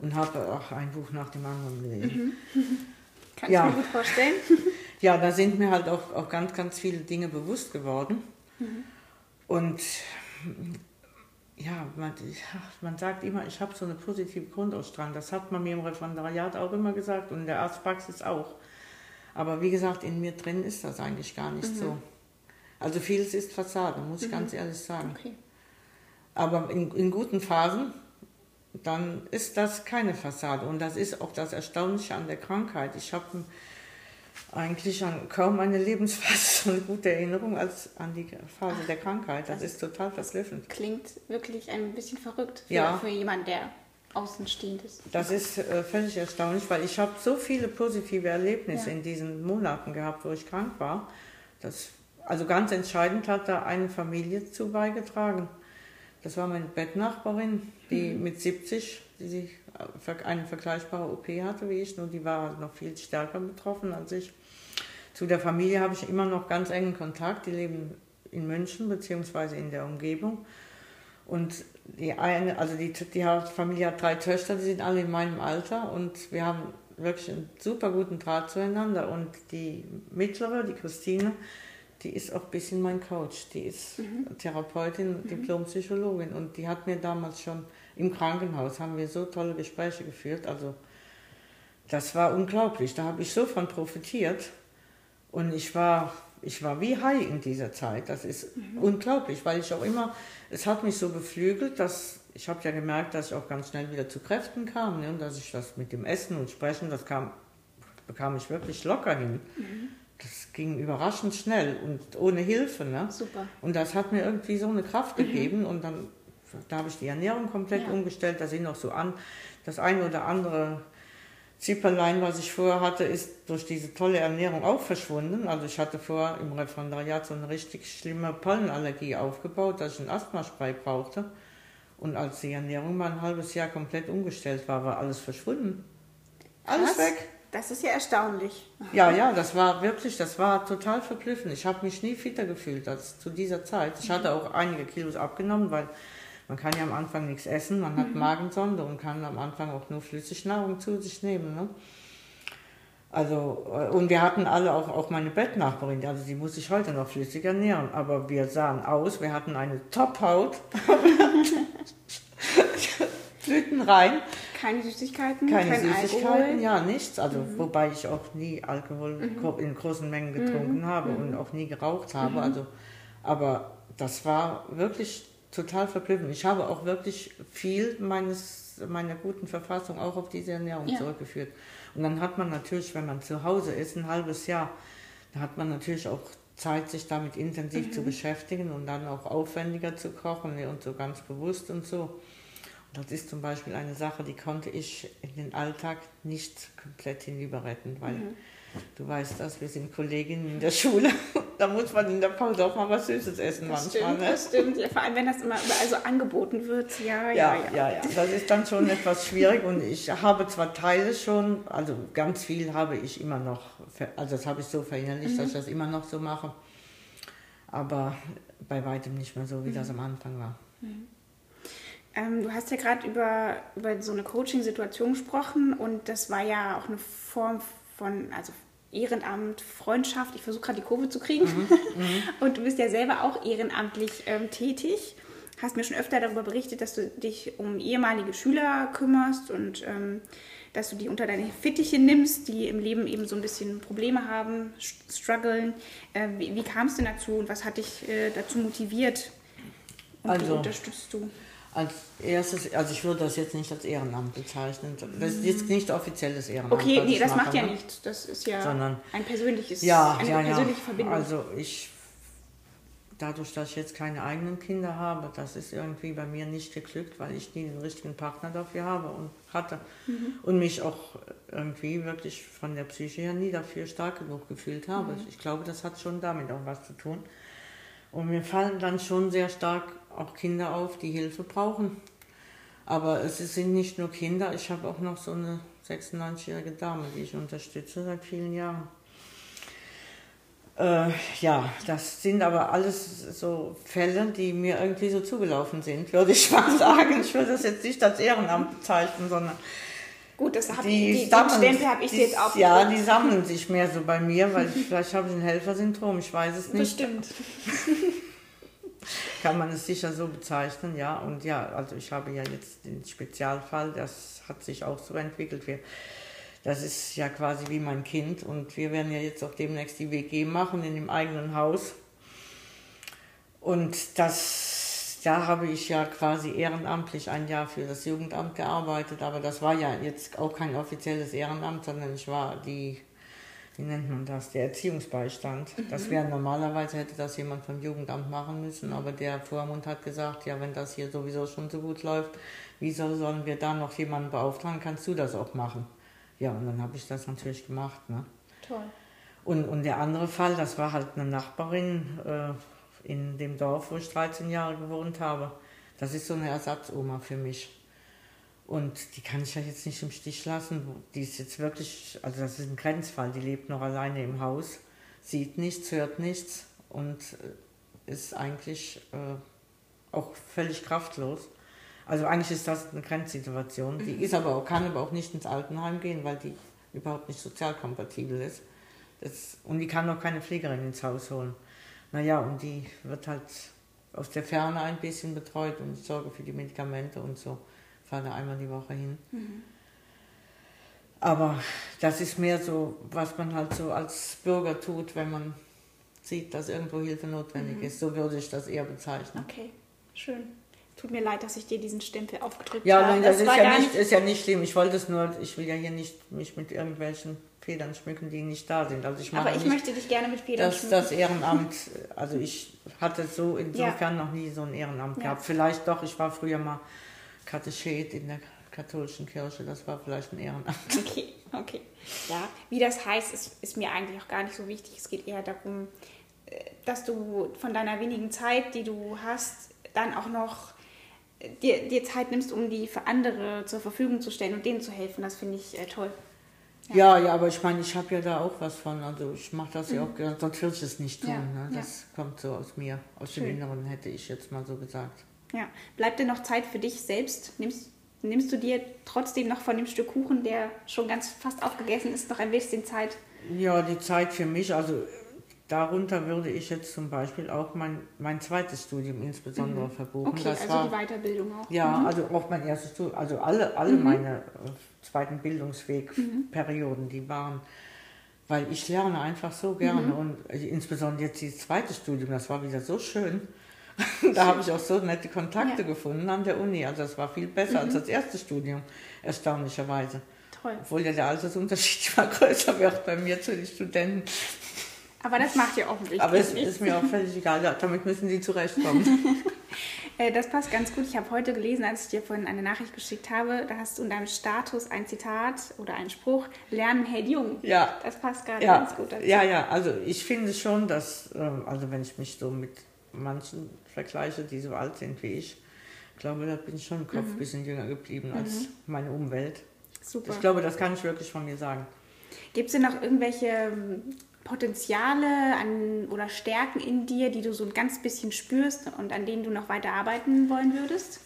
Speaker 2: Und habe auch ein Buch nach dem anderen gelesen. Mhm.
Speaker 1: Kann ja. ich mir gut vorstellen.
Speaker 2: ja, da sind mir halt auch, auch ganz, ganz viele Dinge bewusst geworden. Mhm. Und ja man, man sagt immer, ich habe so eine positive Grundausstrahlung. Das hat man mir im Referendariat auch immer gesagt und in der Arztpraxis auch. Aber wie gesagt, in mir drin ist das eigentlich gar nicht mhm. so. Also vieles ist Fassade, muss ich mhm. ganz ehrlich sagen. Okay. Aber in, in guten Phasen dann ist das keine Fassade. Und das ist auch das Erstaunliche an der Krankheit. Ich habe eigentlich an kaum eine Lebensphase so eine gute Erinnerung als an die Phase Ach, der Krankheit. Das, das ist total verblüffend.
Speaker 1: Klingt wirklich ein bisschen verrückt für, ja. für jemanden, der außenstehend ist.
Speaker 2: Das ist äh, völlig erstaunlich, weil ich habe so viele positive Erlebnisse ja. in diesen Monaten gehabt, wo ich krank war. Das, also ganz entscheidend hat da eine Familie zu beigetragen. Das war meine Bettnachbarin, die mhm. mit 70 die sich eine vergleichbare OP hatte wie ich, nur die war noch viel stärker betroffen als ich. Zu der Familie habe ich immer noch ganz engen Kontakt. Die leben in München bzw. in der Umgebung. Und die eine, also die, die Familie hat drei Töchter, die sind alle in meinem Alter und wir haben wirklich einen super guten Draht zueinander. Und die mittlere, die Christine, die ist auch ein bisschen mein Coach. Die ist mhm. Therapeutin, mhm. Diplompsychologin und die hat mir damals schon im Krankenhaus, haben wir so tolle Gespräche geführt. Also das war unglaublich. Da habe ich so von profitiert und ich war, ich war wie high in dieser Zeit. Das ist mhm. unglaublich, weil ich auch immer, es hat mich so beflügelt, dass ich habe ja gemerkt, dass ich auch ganz schnell wieder zu Kräften kam ne? und dass ich das mit dem Essen und Sprechen, das kam, bekam ich wirklich locker hin. Mhm. Das ging überraschend schnell und ohne Hilfe. Ne?
Speaker 1: Super.
Speaker 2: Und das hat mir irgendwie so eine Kraft mhm. gegeben und dann da habe ich die Ernährung komplett ja. umgestellt. Da sind noch so an, das eine oder andere Zipperlein, was ich vorher hatte, ist durch diese tolle Ernährung auch verschwunden. Also ich hatte vorher im Referendariat so eine richtig schlimme Pollenallergie aufgebaut, dass ich ein Asthmaspray brauchte. Und als die Ernährung mal ein halbes Jahr komplett umgestellt war, war alles verschwunden. Alles
Speaker 1: Was?
Speaker 2: weg.
Speaker 1: Das ist ja erstaunlich.
Speaker 2: Ja, ja, das war wirklich, das war total verblüffend. Ich habe mich nie fitter gefühlt als zu dieser Zeit. Ich hatte auch einige Kilos abgenommen, weil man kann ja am Anfang nichts essen, man hat mhm. Magensonde und kann am Anfang auch nur Flüssignahrung zu sich nehmen. Ne? Also, äh, und wir hatten alle auch, auch meine Bettnachbarin, also die muss sich heute noch flüssig ernähren, aber wir sahen aus, wir hatten eine Top-Haut, Blüten rein.
Speaker 1: Keine Süßigkeiten,
Speaker 2: keine kein Süßigkeiten, Alkohol. ja, nichts. Also, mhm. wobei ich auch nie Alkohol mhm. in großen Mengen getrunken mhm. habe und mhm. auch nie geraucht habe. Mhm. Also, aber das war wirklich total verblüffend. Ich habe auch wirklich viel meines, meiner guten Verfassung auch auf diese Ernährung ja. zurückgeführt. Und dann hat man natürlich, wenn man zu Hause ist, ein halbes Jahr, da hat man natürlich auch Zeit, sich damit intensiv mhm. zu beschäftigen und dann auch aufwendiger zu kochen und so ganz bewusst und so. Und das ist zum Beispiel eine Sache, die konnte ich in den Alltag nicht komplett hinüber retten, weil mhm. Du weißt das, wir sind Kolleginnen in der Schule. Da muss man in der Pause auch mal was Süßes essen
Speaker 1: das
Speaker 2: manchmal.
Speaker 1: Stimmt, ne? Das stimmt, ja, vor allem wenn das immer überall so angeboten wird. Ja
Speaker 2: ja, ja, ja, ja. Das ist dann schon etwas schwierig und ich habe zwar Teile schon, also ganz viel habe ich immer noch, also das habe ich so verinnerlicht, mhm. dass ich das immer noch so mache. Aber bei weitem nicht mehr so, wie mhm. das am Anfang war. Mhm.
Speaker 1: Ähm, du hast ja gerade über, über so eine Coaching-Situation gesprochen und das war ja auch eine Form von, also Ehrenamt, Freundschaft. Ich versuche gerade die Kurve zu kriegen. Mhm, mhm. und du bist ja selber auch ehrenamtlich ähm, tätig. Hast mir schon öfter darüber berichtet, dass du dich um ehemalige Schüler kümmerst und ähm, dass du die unter deine Fittiche nimmst, die im Leben eben so ein bisschen Probleme haben, strugglen. Äh, wie, wie kam es denn dazu und was hat dich äh, dazu motiviert? Und
Speaker 2: also,
Speaker 1: wie unterstützt du?
Speaker 2: Als erstes, also ich würde das jetzt nicht als Ehrenamt bezeichnen. Das ist jetzt nicht offizielles Ehrenamt.
Speaker 1: Okay, nee, das mache, macht ja ne? nichts. Das ist ja Sondern, ein persönliches,
Speaker 2: ja,
Speaker 1: eine
Speaker 2: ja,
Speaker 1: persönliche
Speaker 2: ja.
Speaker 1: Verbindung.
Speaker 2: Also ich, dadurch, dass ich jetzt keine eigenen Kinder habe, das ist irgendwie bei mir nicht geglückt, weil ich nie den richtigen Partner dafür habe und hatte. Mhm. Und mich auch irgendwie wirklich von der Psyche her nie dafür stark genug gefühlt habe. Mhm. Ich glaube, das hat schon damit auch was zu tun. Und mir fallen dann schon sehr stark auch Kinder auf, die Hilfe brauchen. Aber es sind nicht nur Kinder, ich habe auch noch so eine 96-jährige Dame, die ich unterstütze seit vielen Jahren. Äh, ja, das sind aber alles so Fälle, die mir irgendwie so zugelaufen sind, würde ich mal sagen. Ich würde das jetzt nicht als Ehrenamt bezeichnen, sondern
Speaker 1: Gut, das hab, die, die, Stempel habe ich die, jetzt auch.
Speaker 2: Ja, die sammeln sich mehr so bei mir, weil vielleicht habe ich ein Helfersyndrom, ich weiß es nicht.
Speaker 1: Bestimmt.
Speaker 2: Kann man es sicher so bezeichnen, ja. Und ja, also ich habe ja jetzt den Spezialfall, das hat sich auch so entwickelt. Wir, das ist ja quasi wie mein Kind und wir werden ja jetzt auch demnächst die WG machen in dem eigenen Haus. Und das, da habe ich ja quasi ehrenamtlich ein Jahr für das Jugendamt gearbeitet, aber das war ja jetzt auch kein offizielles Ehrenamt, sondern ich war die wie nennt man das, der Erziehungsbeistand. Mhm. Das wäre normalerweise hätte das jemand vom Jugendamt machen müssen, aber der Vormund hat gesagt, ja, wenn das hier sowieso schon so gut läuft, wieso sollen wir da noch jemanden beauftragen, kannst du das auch machen? Ja, und dann habe ich das natürlich gemacht. Ne?
Speaker 1: Toll.
Speaker 2: Und, und der andere Fall, das war halt eine Nachbarin äh, in dem Dorf, wo ich 13 Jahre gewohnt habe. Das ist so eine Ersatzoma für mich. Und die kann ich ja jetzt nicht im Stich lassen. Die ist jetzt wirklich, also das ist ein Grenzfall, die lebt noch alleine im Haus, sieht nichts, hört nichts und äh, ist eigentlich äh, auch völlig kraftlos. Also eigentlich ist das eine Grenzsituation. Die mhm. ist aber auch, kann aber auch nicht ins Altenheim gehen, weil die überhaupt nicht sozialkompatibel ist. Das, und die kann auch keine Pflegerin ins Haus holen. Naja, und die wird halt aus der Ferne ein bisschen betreut und ich sorge für die Medikamente und so fahre da einmal die Woche hin. Mhm. Aber das ist mehr so, was man halt so als Bürger tut, wenn man sieht, dass irgendwo Hilfe notwendig mhm. ist. So würde ich das eher bezeichnen.
Speaker 1: Okay, schön. Tut mir leid, dass ich dir diesen Stempel aufgedrückt
Speaker 2: ja,
Speaker 1: habe.
Speaker 2: Nein, das, das ist, ja nicht, ist ja nicht schlimm. Ich wollte es nur, ich will ja hier nicht mich mit irgendwelchen Federn schmücken, die nicht da sind. Also ich
Speaker 1: Aber ich
Speaker 2: nicht,
Speaker 1: möchte dich gerne mit Federn
Speaker 2: das,
Speaker 1: schmücken.
Speaker 2: Das Ehrenamt, also ich hatte so insofern ja. noch nie so ein Ehrenamt ja. gehabt. Vielleicht doch, ich war früher mal Katechet in der katholischen Kirche, das war vielleicht ein Ehrenamt.
Speaker 1: Okay, okay. Ja, wie das heißt, ist, ist mir eigentlich auch gar nicht so wichtig. Es geht eher darum, äh, dass du von deiner wenigen Zeit, die du hast, dann auch noch dir, dir Zeit nimmst, um die für andere zur Verfügung zu stellen und denen zu helfen. Das finde ich äh, toll.
Speaker 2: Ja. ja, ja, aber ich meine, ich habe ja da auch was von. Also ich mache das mhm. ja auch gerne, sonst würde ich es nicht tun. Ja, ne? Das ja. kommt so aus mir, aus Schön. dem Inneren, hätte ich jetzt mal so gesagt.
Speaker 1: Ja, bleibt dir noch Zeit für dich selbst? Nimmst, nimmst du dir trotzdem noch von dem Stück Kuchen, der schon ganz fast aufgegessen ist, noch ein bisschen Zeit?
Speaker 2: Ja, die Zeit für mich, also darunter würde ich jetzt zum Beispiel auch mein, mein zweites Studium insbesondere mhm. verbuchen.
Speaker 1: Okay, das also war, die Weiterbildung auch.
Speaker 2: Ja, mhm. also auch mein erstes Studium, also alle, alle mhm. meine äh, zweiten Bildungswegperioden, die waren, weil ich lerne einfach so gerne mhm. und äh, insbesondere jetzt dieses zweite Studium, das war wieder so schön. da habe ich auch so nette Kontakte ja. gefunden an der Uni. Also das war viel besser als mhm. das erste Studium, erstaunlicherweise. Toll. Obwohl ja der Altersunterschied immer größer wird bei mir zu den Studenten.
Speaker 1: Aber das macht ja offensichtlich
Speaker 2: Aber es ist mir auch völlig egal, damit müssen Sie zurechtkommen.
Speaker 1: Äh, das passt ganz gut. Ich habe heute gelesen, als ich dir vorhin eine Nachricht geschickt habe, da hast du in deinem Status ein Zitat oder einen Spruch, Lernen hält jung.
Speaker 2: Ja.
Speaker 1: Das passt gerade
Speaker 2: ja.
Speaker 1: ganz gut
Speaker 2: dazu. Ja, ja, also ich finde schon, dass, ähm, also wenn ich mich so mit manchen vergleiche, die so alt sind wie ich, glaube, da bin ich schon im Kopf mhm. ein bisschen jünger geblieben als mhm. meine Umwelt. Super. Ich glaube, das kann ich wirklich von mir sagen.
Speaker 1: Gibt es denn noch irgendwelche ähm, Potenziale an, oder Stärken in dir, die du so ein ganz bisschen spürst und an denen du noch weiter arbeiten wollen würdest?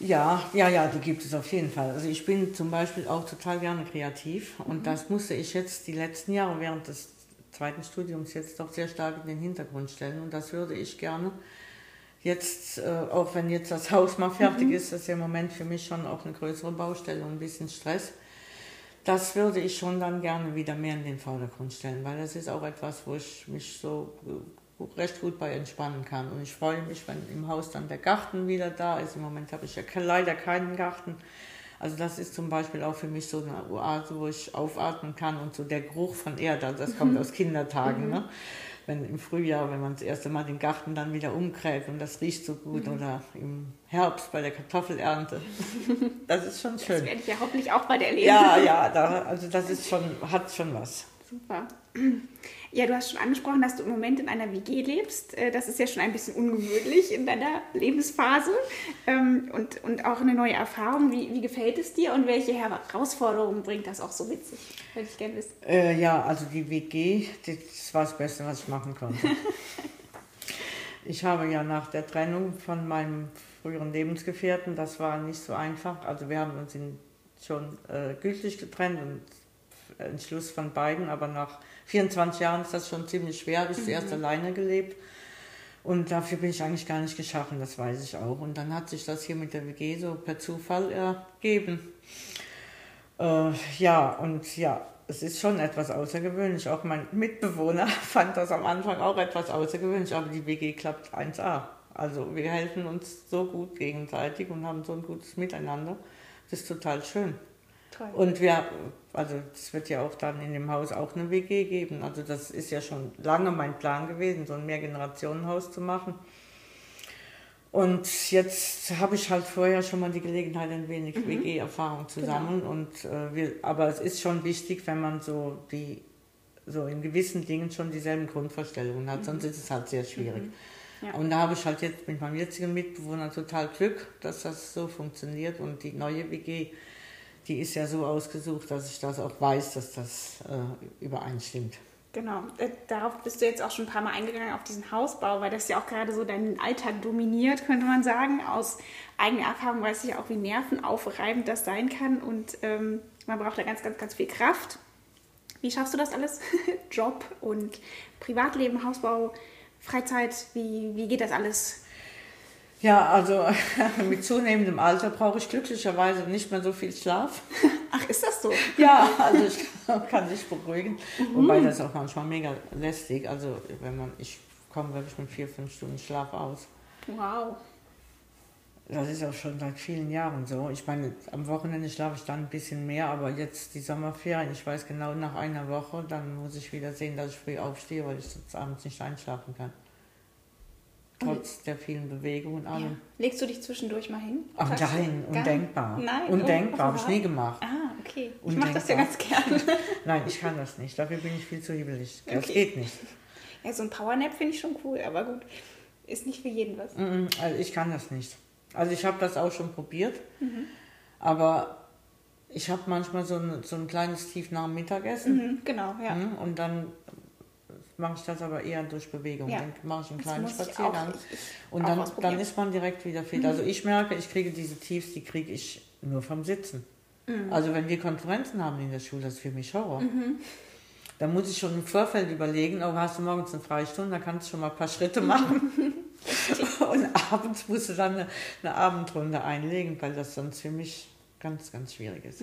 Speaker 2: Ja, ja, ja, die gibt es auf jeden Fall. Also ich bin zum Beispiel auch total gerne kreativ und mhm. das musste ich jetzt die letzten Jahre während des zweiten Studiums jetzt doch sehr stark in den Hintergrund stellen und das würde ich gerne jetzt, äh, auch wenn jetzt das Haus mal fertig mhm. ist, das ist ja im Moment für mich schon auch eine größere Baustelle und ein bisschen Stress das würde ich schon dann gerne wieder mehr in den Vordergrund stellen, weil das ist auch etwas, wo ich mich so recht gut bei entspannen kann. Und ich freue mich, wenn im Haus dann der Garten wieder da ist. Im Moment habe ich ja leider keinen Garten. Also das ist zum Beispiel auch für mich so eine Oase, wo ich aufatmen kann und so der Geruch von Erde, also das kommt mhm. aus Kindertagen. Mhm. Ne? wenn im Frühjahr, wenn man das erste Mal den Garten dann wieder umgräbt und das riecht so gut mhm. oder im Herbst bei der Kartoffelernte. Das ist schon schön. Das
Speaker 1: werde ich ja hoffentlich auch bei der erleben.
Speaker 2: Ja, ja, da, also das ist schon, hat schon was.
Speaker 1: Super. Ja, du hast schon angesprochen, dass du im Moment in einer WG lebst. Äh, das ist ja schon ein bisschen ungewöhnlich in deiner Lebensphase ähm, und, und auch eine neue Erfahrung. Wie, wie gefällt es dir und welche Herausforderungen bringt das auch so mit sich? Würde ich gerne wissen.
Speaker 2: Äh, ja, also die WG, das war das Beste, was ich machen konnte. ich habe ja nach der Trennung von meinem früheren Lebensgefährten, das war nicht so einfach. Also wir haben uns schon äh, gütlich getrennt und Entschluss von beiden, aber nach 24 Jahren ist das schon ziemlich schwer, habe ich mhm. zuerst alleine gelebt. Und dafür bin ich eigentlich gar nicht geschaffen, das weiß ich auch. Und dann hat sich das hier mit der WG so per Zufall ergeben. Äh, ja, und ja, es ist schon etwas außergewöhnlich. Auch mein Mitbewohner fand das am Anfang auch etwas außergewöhnlich, aber die WG klappt 1A. Also wir helfen uns so gut gegenseitig und haben so ein gutes Miteinander. Das ist total schön. Toll. Und wir, also es wird ja auch dann in dem Haus auch eine WG geben. Also das ist ja schon lange mein Plan gewesen, so ein Mehrgenerationenhaus zu machen. Und jetzt habe ich halt vorher schon mal die Gelegenheit, ein wenig mhm. WG-Erfahrung zu genau. sammeln. Und, äh, wir, aber es ist schon wichtig, wenn man so die so in gewissen Dingen schon dieselben Grundvorstellungen hat, mhm. sonst ist es halt sehr schwierig. Mhm. Ja. Und da habe ich halt jetzt mit meinem jetzigen Mitbewohner total Glück, dass das so funktioniert und die neue WG die ist ja so ausgesucht, dass ich das auch weiß, dass das äh, übereinstimmt.
Speaker 1: Genau, äh, darauf bist du jetzt auch schon ein paar Mal eingegangen, auf diesen Hausbau, weil das ja auch gerade so deinen Alltag dominiert, könnte man sagen. Aus eigener Erfahrung weiß ich auch, wie nervenaufreibend das sein kann und ähm, man braucht da ganz, ganz, ganz viel Kraft. Wie schaffst du das alles? Job und Privatleben, Hausbau, Freizeit, wie, wie geht das alles
Speaker 2: ja, also mit zunehmendem Alter brauche ich glücklicherweise nicht mehr so viel Schlaf.
Speaker 1: Ach, ist das so?
Speaker 2: Ja, also ich kann sich beruhigen. Mhm. Wobei das auch manchmal mega lästig. Also wenn man, ich komme wirklich mit vier, fünf Stunden Schlaf aus.
Speaker 1: Wow.
Speaker 2: Das ist auch schon seit vielen Jahren so. Ich meine, am Wochenende schlafe ich dann ein bisschen mehr, aber jetzt die Sommerferien, ich weiß genau, nach einer Woche, dann muss ich wieder sehen, dass ich früh aufstehe, weil ich sonst abends nicht einschlafen kann. Trotz der vielen Bewegungen und allem. Ja.
Speaker 1: Legst du dich zwischendurch mal hin?
Speaker 2: Ach nein, undenkbar.
Speaker 1: Nein,
Speaker 2: undenkbar, habe ich nie gemacht.
Speaker 1: Ah, okay. Ich mache das ja ganz gerne.
Speaker 2: nein, ich kann das nicht. Dafür bin ich viel zu hibbelig. Das okay. geht nicht.
Speaker 1: Ja, so ein Powernap finde ich schon cool, aber gut, ist nicht für jeden was.
Speaker 2: Also ich kann das nicht. Also ich habe das auch schon probiert, mhm. aber ich habe manchmal so ein, so ein kleines Tief nach dem Mittagessen.
Speaker 1: Mhm, genau, ja.
Speaker 2: Mhm, und dann mache ich das aber eher durch Bewegung. Ja. Dann mache ich einen kleinen Spaziergang. Ich auch, und dann, dann ist man direkt wieder fit. Mhm. Also ich merke, ich kriege diese Tiefs, die kriege ich nur vom Sitzen. Mhm. Also wenn wir Konferenzen haben in der Schule, das ist für mich Horror. Mhm. Da muss ich schon im Vorfeld überlegen, oh, hast du morgens eine Freistunde, da kannst du schon mal ein paar Schritte machen. und abends musst du dann eine, eine, Abendrunde einlegen, weil das sonst für mich ganz, ganz schwierig ist.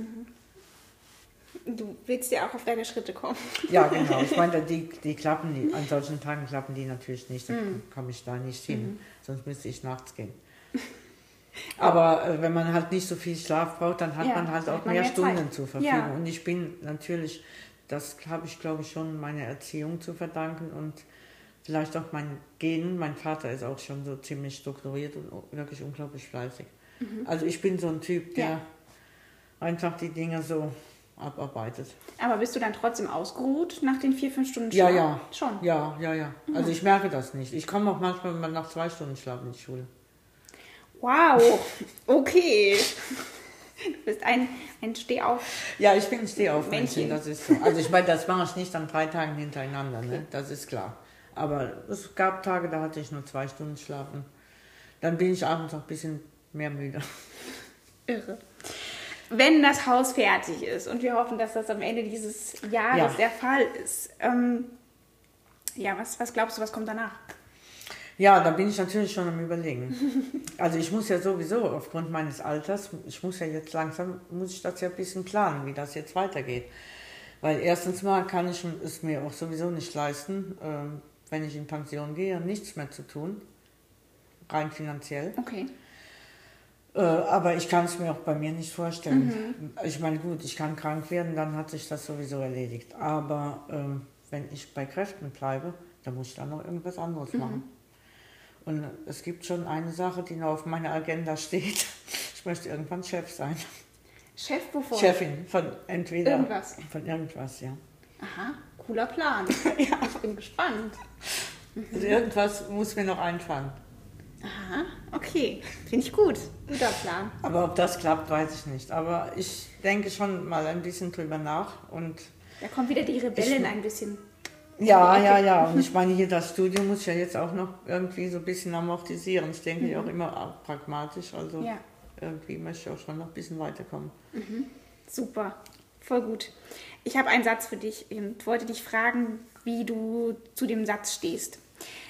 Speaker 1: Du willst ja auch auf deine Schritte kommen.
Speaker 2: Ja, genau. Ich meine, die, die klappen, die, an solchen Tagen klappen die natürlich nicht. Dann mhm. komme ich da nicht hin. Mhm. Sonst müsste ich nachts gehen. Aber äh, wenn man halt nicht so viel Schlaf braucht, dann hat ja, man halt auch mehr, mehr Stunden zur Verfügung. Ja. Und ich bin natürlich, das habe ich glaube ich schon meiner Erziehung zu verdanken und vielleicht auch meinen Genen. Mein Vater ist auch schon so ziemlich strukturiert und wirklich unglaublich fleißig. Mhm. Also ich bin so ein Typ, der ja. einfach die Dinge so abarbeitet.
Speaker 1: Aber bist du dann trotzdem ausgeruht nach den vier, fünf Stunden
Speaker 2: Schlaf? Ja, ja. Schon? Ja, ja, ja. Mhm. Also ich merke das nicht. Ich komme auch manchmal nach zwei Stunden Schlaf in die Schule.
Speaker 1: Wow, okay. Du bist ein, ein Stehauf.
Speaker 2: Ja, ich bin ein Stehauf-Männchen, das ist so. Also ich meine, das mache ich nicht an drei Tagen hintereinander, ne? das ist klar. Aber es gab Tage, da hatte ich nur zwei Stunden schlafen. Dann bin ich abends auch ein bisschen mehr müde.
Speaker 1: Irre wenn das Haus fertig ist, und wir hoffen, dass das am Ende dieses Jahres ja. der Fall ist, ähm, ja, was, was glaubst du, was kommt danach?
Speaker 2: Ja, da bin ich natürlich schon am Überlegen. Also ich muss ja sowieso aufgrund meines Alters, ich muss ja jetzt langsam, muss ich das ja ein bisschen planen, wie das jetzt weitergeht. Weil erstens mal kann ich es mir auch sowieso nicht leisten, äh, wenn ich in Pension gehe, nichts mehr zu tun, rein finanziell.
Speaker 1: Okay.
Speaker 2: Äh, aber ich kann es mir auch bei mir nicht vorstellen. Mhm. Ich meine, gut, ich kann krank werden, dann hat sich das sowieso erledigt. Aber ähm, wenn ich bei Kräften bleibe, dann muss ich dann noch irgendwas anderes mhm. machen. Und es gibt schon eine Sache, die noch auf meiner Agenda steht. Ich möchte irgendwann Chef sein.
Speaker 1: Chef wovon?
Speaker 2: Chefin von entweder.
Speaker 1: Irgendwas.
Speaker 2: Von irgendwas, ja.
Speaker 1: Aha, cooler Plan. ja, ich bin gespannt.
Speaker 2: Also irgendwas muss mir noch einfallen.
Speaker 1: Aha, okay. Finde ich gut. Guter Plan.
Speaker 2: Aber ob das klappt, weiß ich nicht. Aber ich denke schon mal ein bisschen drüber nach. Und
Speaker 1: da kommt wieder die Rebellen ich, ein bisschen.
Speaker 2: Ja, ja, ja. Und ich meine, hier das Studio muss ja jetzt auch noch irgendwie so ein bisschen amortisieren. Ich denke mhm. auch immer auch pragmatisch. Also ja. irgendwie möchte ich auch schon noch ein bisschen weiterkommen.
Speaker 1: Mhm. Super. Voll gut. Ich habe einen Satz für dich und wollte dich fragen, wie du zu dem Satz stehst.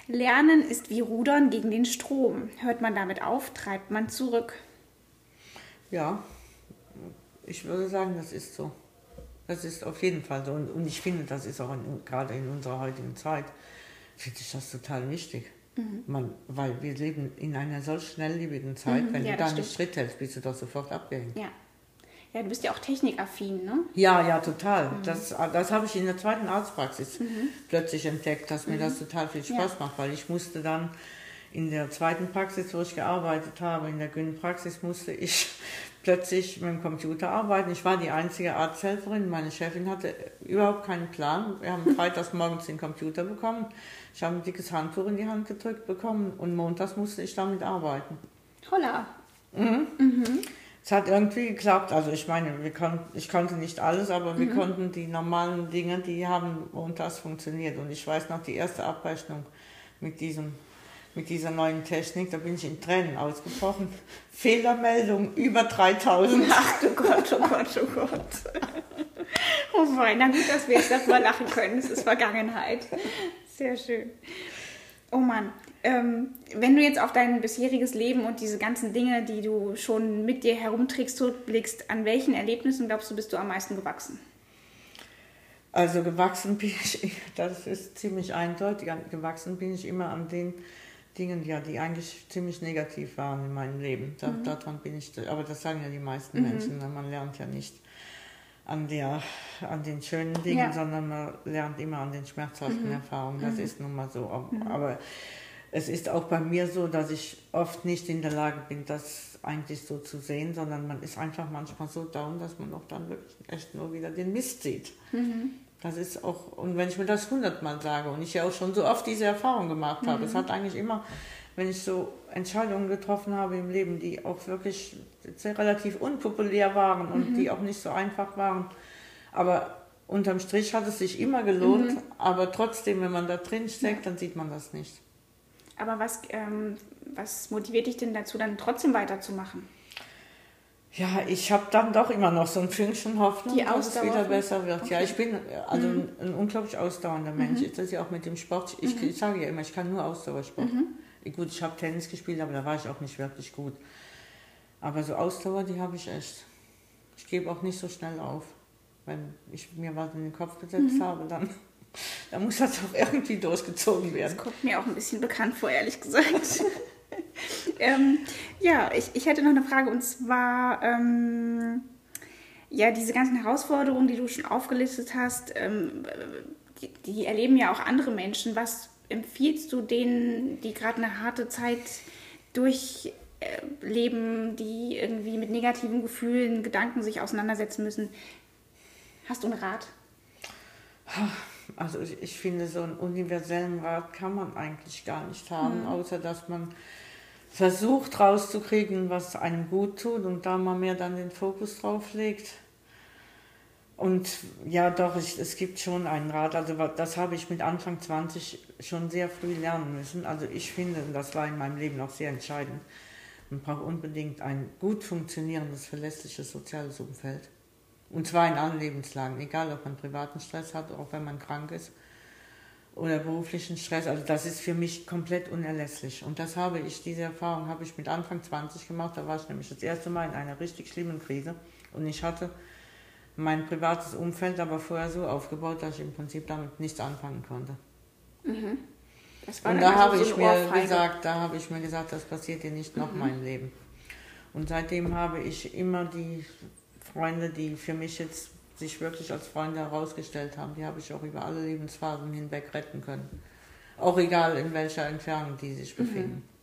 Speaker 1: Lernen ist wie Rudern gegen den Strom. Hört man damit auf, treibt man zurück.
Speaker 2: Ja, ich würde sagen, das ist so. Das ist auf jeden Fall so. Und, und ich finde, das ist auch in, gerade in unserer heutigen Zeit, finde ich das total wichtig. Mhm. Man, weil wir leben in einer solch schnelllebigen Zeit, mhm, wenn ja, du da nicht Schritt hältst, bist du doch sofort abgehängt.
Speaker 1: Ja. Ja, du bist ja auch technikaffin, ne?
Speaker 2: Ja, ja, total. Mhm. Das, das habe ich in der zweiten Arztpraxis mhm. plötzlich entdeckt, dass mir mhm. das total viel Spaß ja. macht, weil ich musste dann in der zweiten Praxis, wo ich gearbeitet habe, in der Gyn-Praxis, musste ich plötzlich mit dem Computer arbeiten. Ich war die einzige Arzthelferin. Meine Chefin hatte überhaupt keinen Plan. Wir haben freitags morgens den Computer bekommen. Ich habe ein dickes Handtuch in die Hand gedrückt bekommen und montags musste ich damit arbeiten.
Speaker 1: Holla.
Speaker 2: Mhm. Mhm es hat irgendwie geklappt. Also ich meine, wir kon ich konnte nicht alles, aber wir mhm. konnten die normalen Dinge, die haben und das funktioniert. Und ich weiß noch, die erste Abrechnung mit diesem mit dieser neuen Technik, da bin ich in Tränen ausgebrochen. Fehlermeldung über 3000.
Speaker 1: Ach du Gott, oh Gott, oh Gott. Oh mein, na gut, dass wir jetzt darüber lachen können. Es ist Vergangenheit. Sehr schön. Oh Mann, ähm, wenn du jetzt auf dein bisheriges Leben und diese ganzen Dinge, die du schon mit dir herumträgst, zurückblickst, an welchen Erlebnissen glaubst du, bist du am meisten gewachsen?
Speaker 2: Also gewachsen bin ich, das ist ziemlich eindeutig, gewachsen bin ich immer an den Dingen, ja, die eigentlich ziemlich negativ waren in meinem Leben. Da, mhm. Daran bin ich, aber das sagen ja die meisten mhm. Menschen, ne? man lernt ja nicht an, der, an den schönen Dingen, ja. sondern man lernt immer an den schmerzhaften mhm. Erfahrungen. Das mhm. ist nun mal so. Mhm. Aber es ist auch bei mir so, dass ich oft nicht in der Lage bin, das eigentlich so zu sehen, sondern man ist einfach manchmal so down, dass man auch dann wirklich echt nur wieder den Mist sieht. Mhm. Das ist auch, und wenn ich mir das hundertmal sage und ich ja auch schon so oft diese Erfahrung gemacht habe, mhm. es hat eigentlich immer, wenn ich so Entscheidungen getroffen habe im Leben, die auch wirklich relativ unpopulär waren und mhm. die auch nicht so einfach waren, aber unterm Strich hat es sich immer gelohnt, mhm. aber trotzdem, wenn man da drin steckt, dann sieht man das nicht.
Speaker 1: Aber was, ähm, was motiviert dich denn dazu, dann trotzdem weiterzumachen?
Speaker 2: Ja, ich habe dann doch immer noch so ein Fünkchen Hoffnung, Die dass es wieder besser wird. Okay. Ja, ich bin also mhm. ein, ein, unglaublich ausdauernder Mensch. Mhm. Das ist ja auch mit dem Sport. Ich, mhm. ich sage ja immer, ich kann nur Ausdauersport. Mhm. Gut, ich habe Tennis gespielt, aber da war ich auch nicht wirklich gut. Aber so Ausdauer, die habe ich echt. Ich gebe auch nicht so schnell auf. Wenn ich mir was in den Kopf gesetzt mhm. habe, dann da muss das auch irgendwie durchgezogen werden.
Speaker 1: Das kommt mir auch ein bisschen bekannt vor, ehrlich gesagt. ähm, ja, ich, ich hätte noch eine Frage und zwar, ähm, ja, diese ganzen Herausforderungen, die du schon aufgelistet hast, ähm, die, die, erleben ja auch andere Menschen. Was empfiehlst du denen, die gerade eine harte Zeit durchleben, die irgendwie mit negativen Gefühlen, Gedanken sich auseinandersetzen müssen? Hast du einen Rat?
Speaker 2: Also ich, ich finde, so einen universellen Rat kann man eigentlich gar nicht haben, mhm. außer dass man versucht rauszukriegen, was einem gut tut und da mal mehr dann den Fokus drauf legt. Und ja, doch, ich, es gibt schon einen Rat. Also das habe ich mit Anfang 20 schon sehr früh lernen müssen. Also ich finde, das war in meinem Leben auch sehr entscheidend, man braucht unbedingt ein gut funktionierendes, verlässliches soziales Umfeld. Und zwar in allen Lebenslagen, egal ob man privaten Stress hat, auch wenn man krank ist oder beruflichen Stress. Also das ist für mich komplett unerlässlich. Und das habe ich, diese Erfahrung habe ich mit Anfang 20 gemacht. Da war ich nämlich das erste Mal in einer richtig schlimmen Krise. Und ich hatte mein privates Umfeld aber vorher so aufgebaut, dass ich im Prinzip damit nichts anfangen konnte. Mhm. Und da habe so ich mir Ohrfeige. gesagt, da habe ich mir gesagt, das passiert dir nicht noch mhm. mein Leben. Und seitdem habe ich immer die Freunde, die für mich jetzt sich wirklich als Freunde herausgestellt haben, die habe ich auch über alle Lebensphasen hinweg retten können. Auch egal in welcher Entfernung die sich mhm. befinden. Mhm.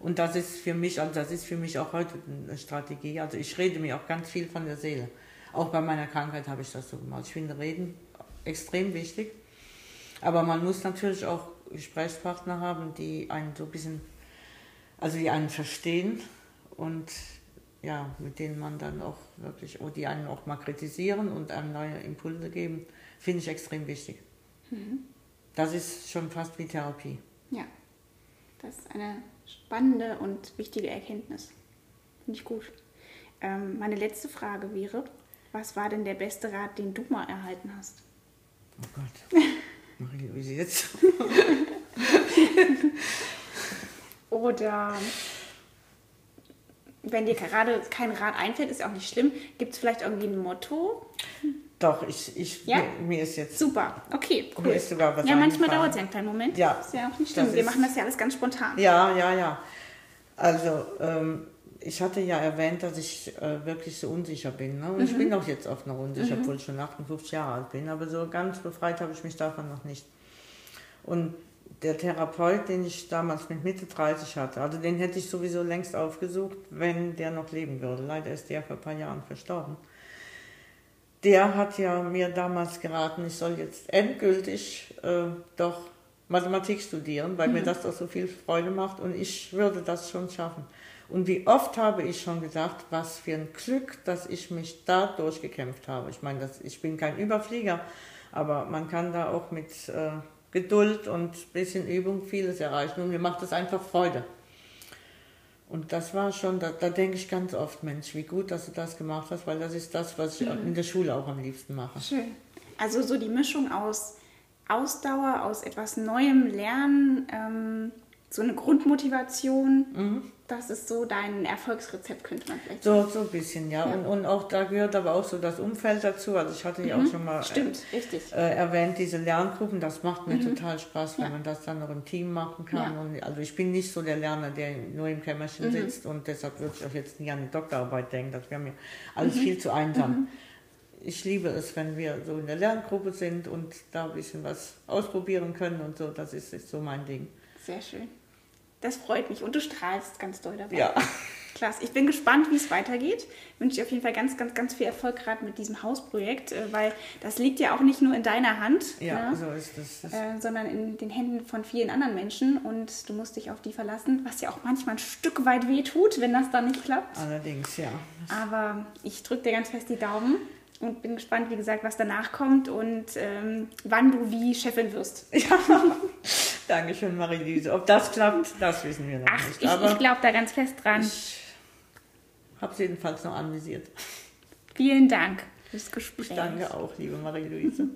Speaker 2: Und das ist für mich, also das ist für mich auch heute eine Strategie. Also ich rede mir auch ganz viel von der Seele. Auch bei meiner Krankheit habe ich das so gemacht. Ich finde Reden extrem wichtig. Aber man muss natürlich auch Gesprächspartner haben, die einen so ein bisschen, also die einen verstehen und ja, mit denen man dann auch wirklich, die einen auch mal kritisieren und einem neue Impulse geben, finde ich extrem wichtig. Mhm. Das ist schon fast wie Therapie.
Speaker 1: Ja, das ist eine spannende und wichtige Erkenntnis. Finde ich gut. Ähm, meine letzte Frage wäre, was war denn der beste Rat, den du mal erhalten hast?
Speaker 2: Oh Gott. Marie, wie sie jetzt?
Speaker 1: Oder wenn dir gerade kein Rat einfällt, ist ja auch nicht schlimm. Gibt es vielleicht irgendwie ein Motto?
Speaker 2: Doch, ich, ich ja? mir, ist jetzt.
Speaker 1: Super, okay,
Speaker 2: cool. Mir ist sogar was
Speaker 1: ja, manchmal dauert es ja einen kleinen Moment. Ja. Ist ja auch nicht schlimm. Wir machen das ja alles ganz spontan.
Speaker 2: Ja, ja, ja. Also, ähm, ich hatte ja erwähnt, dass ich äh, wirklich so unsicher bin. Ne? Und mhm. ich bin auch jetzt oft noch unsicher, mhm. obwohl ich schon 58 Jahre alt bin. Aber so ganz befreit habe ich mich davon noch nicht. Und der Therapeut, den ich damals mit Mitte 30 hatte, also den hätte ich sowieso längst aufgesucht, wenn der noch leben würde. Leider ist der vor ein paar Jahren verstorben. Der hat ja mir damals geraten, ich soll jetzt endgültig äh, doch Mathematik studieren, weil mhm. mir das doch so viel Freude macht und ich würde das schon schaffen. Und wie oft habe ich schon gesagt, was für ein Glück, dass ich mich da durchgekämpft habe. Ich meine, das, ich bin kein Überflieger, aber man kann da auch mit äh, Geduld und ein bisschen Übung vieles erreichen und mir macht das einfach Freude. Und das war schon, da, da, denke ich ganz oft, Mensch, wie gut, dass du das gemacht hast, weil das ist das, was ich mhm. in der Schule auch am liebsten mache.
Speaker 1: Schön. Also so die Mischung aus Ausdauer, aus etwas Neuem lernen, ähm, so eine Grundmotivation. Mhm. Das ist so dein Erfolgsrezept, könnte man vielleicht
Speaker 2: sagen. So, so ein bisschen, ja. ja. Und, und auch da gehört aber auch so das Umfeld dazu. Also ich hatte ja mhm. auch schon mal
Speaker 1: Stimmt,
Speaker 2: äh, äh, erwähnt, diese Lerngruppen, das macht mir mhm. total Spaß, wenn ja. man das dann noch im Team machen kann. Ja. Und, also ich bin nicht so der Lerner, der nur im Kämmerchen mhm. sitzt und deshalb würde ich auch jetzt nie an die Doktorarbeit denken. Das wäre mir alles mhm. viel zu einsam. Mhm. Ich liebe es, wenn wir so in der Lerngruppe sind und da ein bisschen was ausprobieren können und so. Das ist, ist so mein Ding.
Speaker 1: Sehr schön. Das freut mich und du strahlst ganz doll dabei.
Speaker 2: Ja.
Speaker 1: Klasse. Ich bin gespannt, wie es weitergeht. Ich wünsche dir auf jeden Fall ganz, ganz, ganz viel Erfolg gerade mit diesem Hausprojekt, äh, weil das liegt ja auch nicht nur in deiner Hand,
Speaker 2: ja, ne? so ist das.
Speaker 1: Äh, sondern in den Händen von vielen anderen Menschen und du musst dich auf die verlassen, was ja auch manchmal ein Stück weit wehtut, wenn das dann nicht klappt.
Speaker 2: Allerdings, ja.
Speaker 1: Aber ich drücke dir ganz fest die Daumen und bin gespannt, wie gesagt, was danach kommt und ähm, wann du wie Chefin wirst.
Speaker 2: Ja. Dankeschön, Marie-Lise. Ob das klappt, das wissen wir noch
Speaker 1: Ach,
Speaker 2: nicht.
Speaker 1: Ich, ich glaube da ganz fest dran.
Speaker 2: Ich habe es jedenfalls noch anvisiert.
Speaker 1: Vielen Dank fürs Gespräch.
Speaker 2: Ich danke auch, liebe Marie-Louise.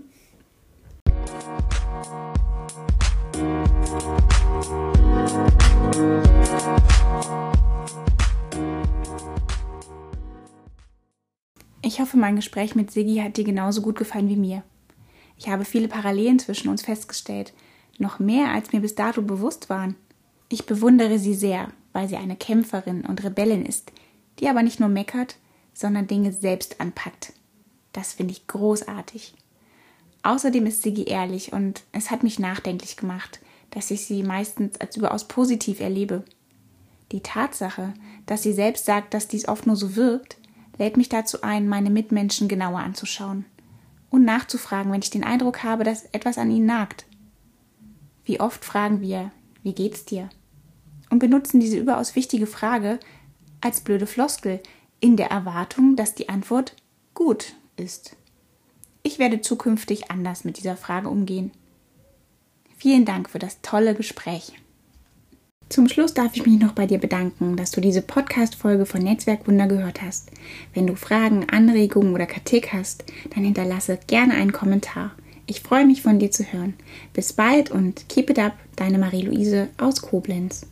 Speaker 1: Ich hoffe, mein Gespräch mit Siggi hat dir genauso gut gefallen wie mir. Ich habe viele Parallelen zwischen uns festgestellt noch mehr als mir bis dato bewusst waren. Ich bewundere sie sehr, weil sie eine Kämpferin und Rebellin ist, die aber nicht nur meckert, sondern Dinge selbst anpackt. Das finde ich großartig. Außerdem ist Siggi ehrlich und es hat mich nachdenklich gemacht, dass ich sie meistens als überaus positiv erlebe. Die Tatsache, dass sie selbst sagt, dass dies oft nur so wirkt, lädt mich dazu ein, meine Mitmenschen genauer anzuschauen und nachzufragen, wenn ich den Eindruck habe, dass etwas an ihnen nagt. Wie oft fragen wir, wie geht's dir? Und benutzen diese überaus wichtige Frage als blöde Floskel in der Erwartung, dass die Antwort gut ist. Ich werde zukünftig anders mit dieser Frage umgehen. Vielen Dank für das tolle Gespräch. Zum Schluss darf ich mich noch bei dir bedanken, dass du diese Podcast-Folge von Netzwerkwunder gehört hast. Wenn du Fragen, Anregungen oder Kritik hast, dann hinterlasse gerne einen Kommentar. Ich freue mich von dir zu hören. Bis bald und keep it up, deine Marie-Louise aus Koblenz.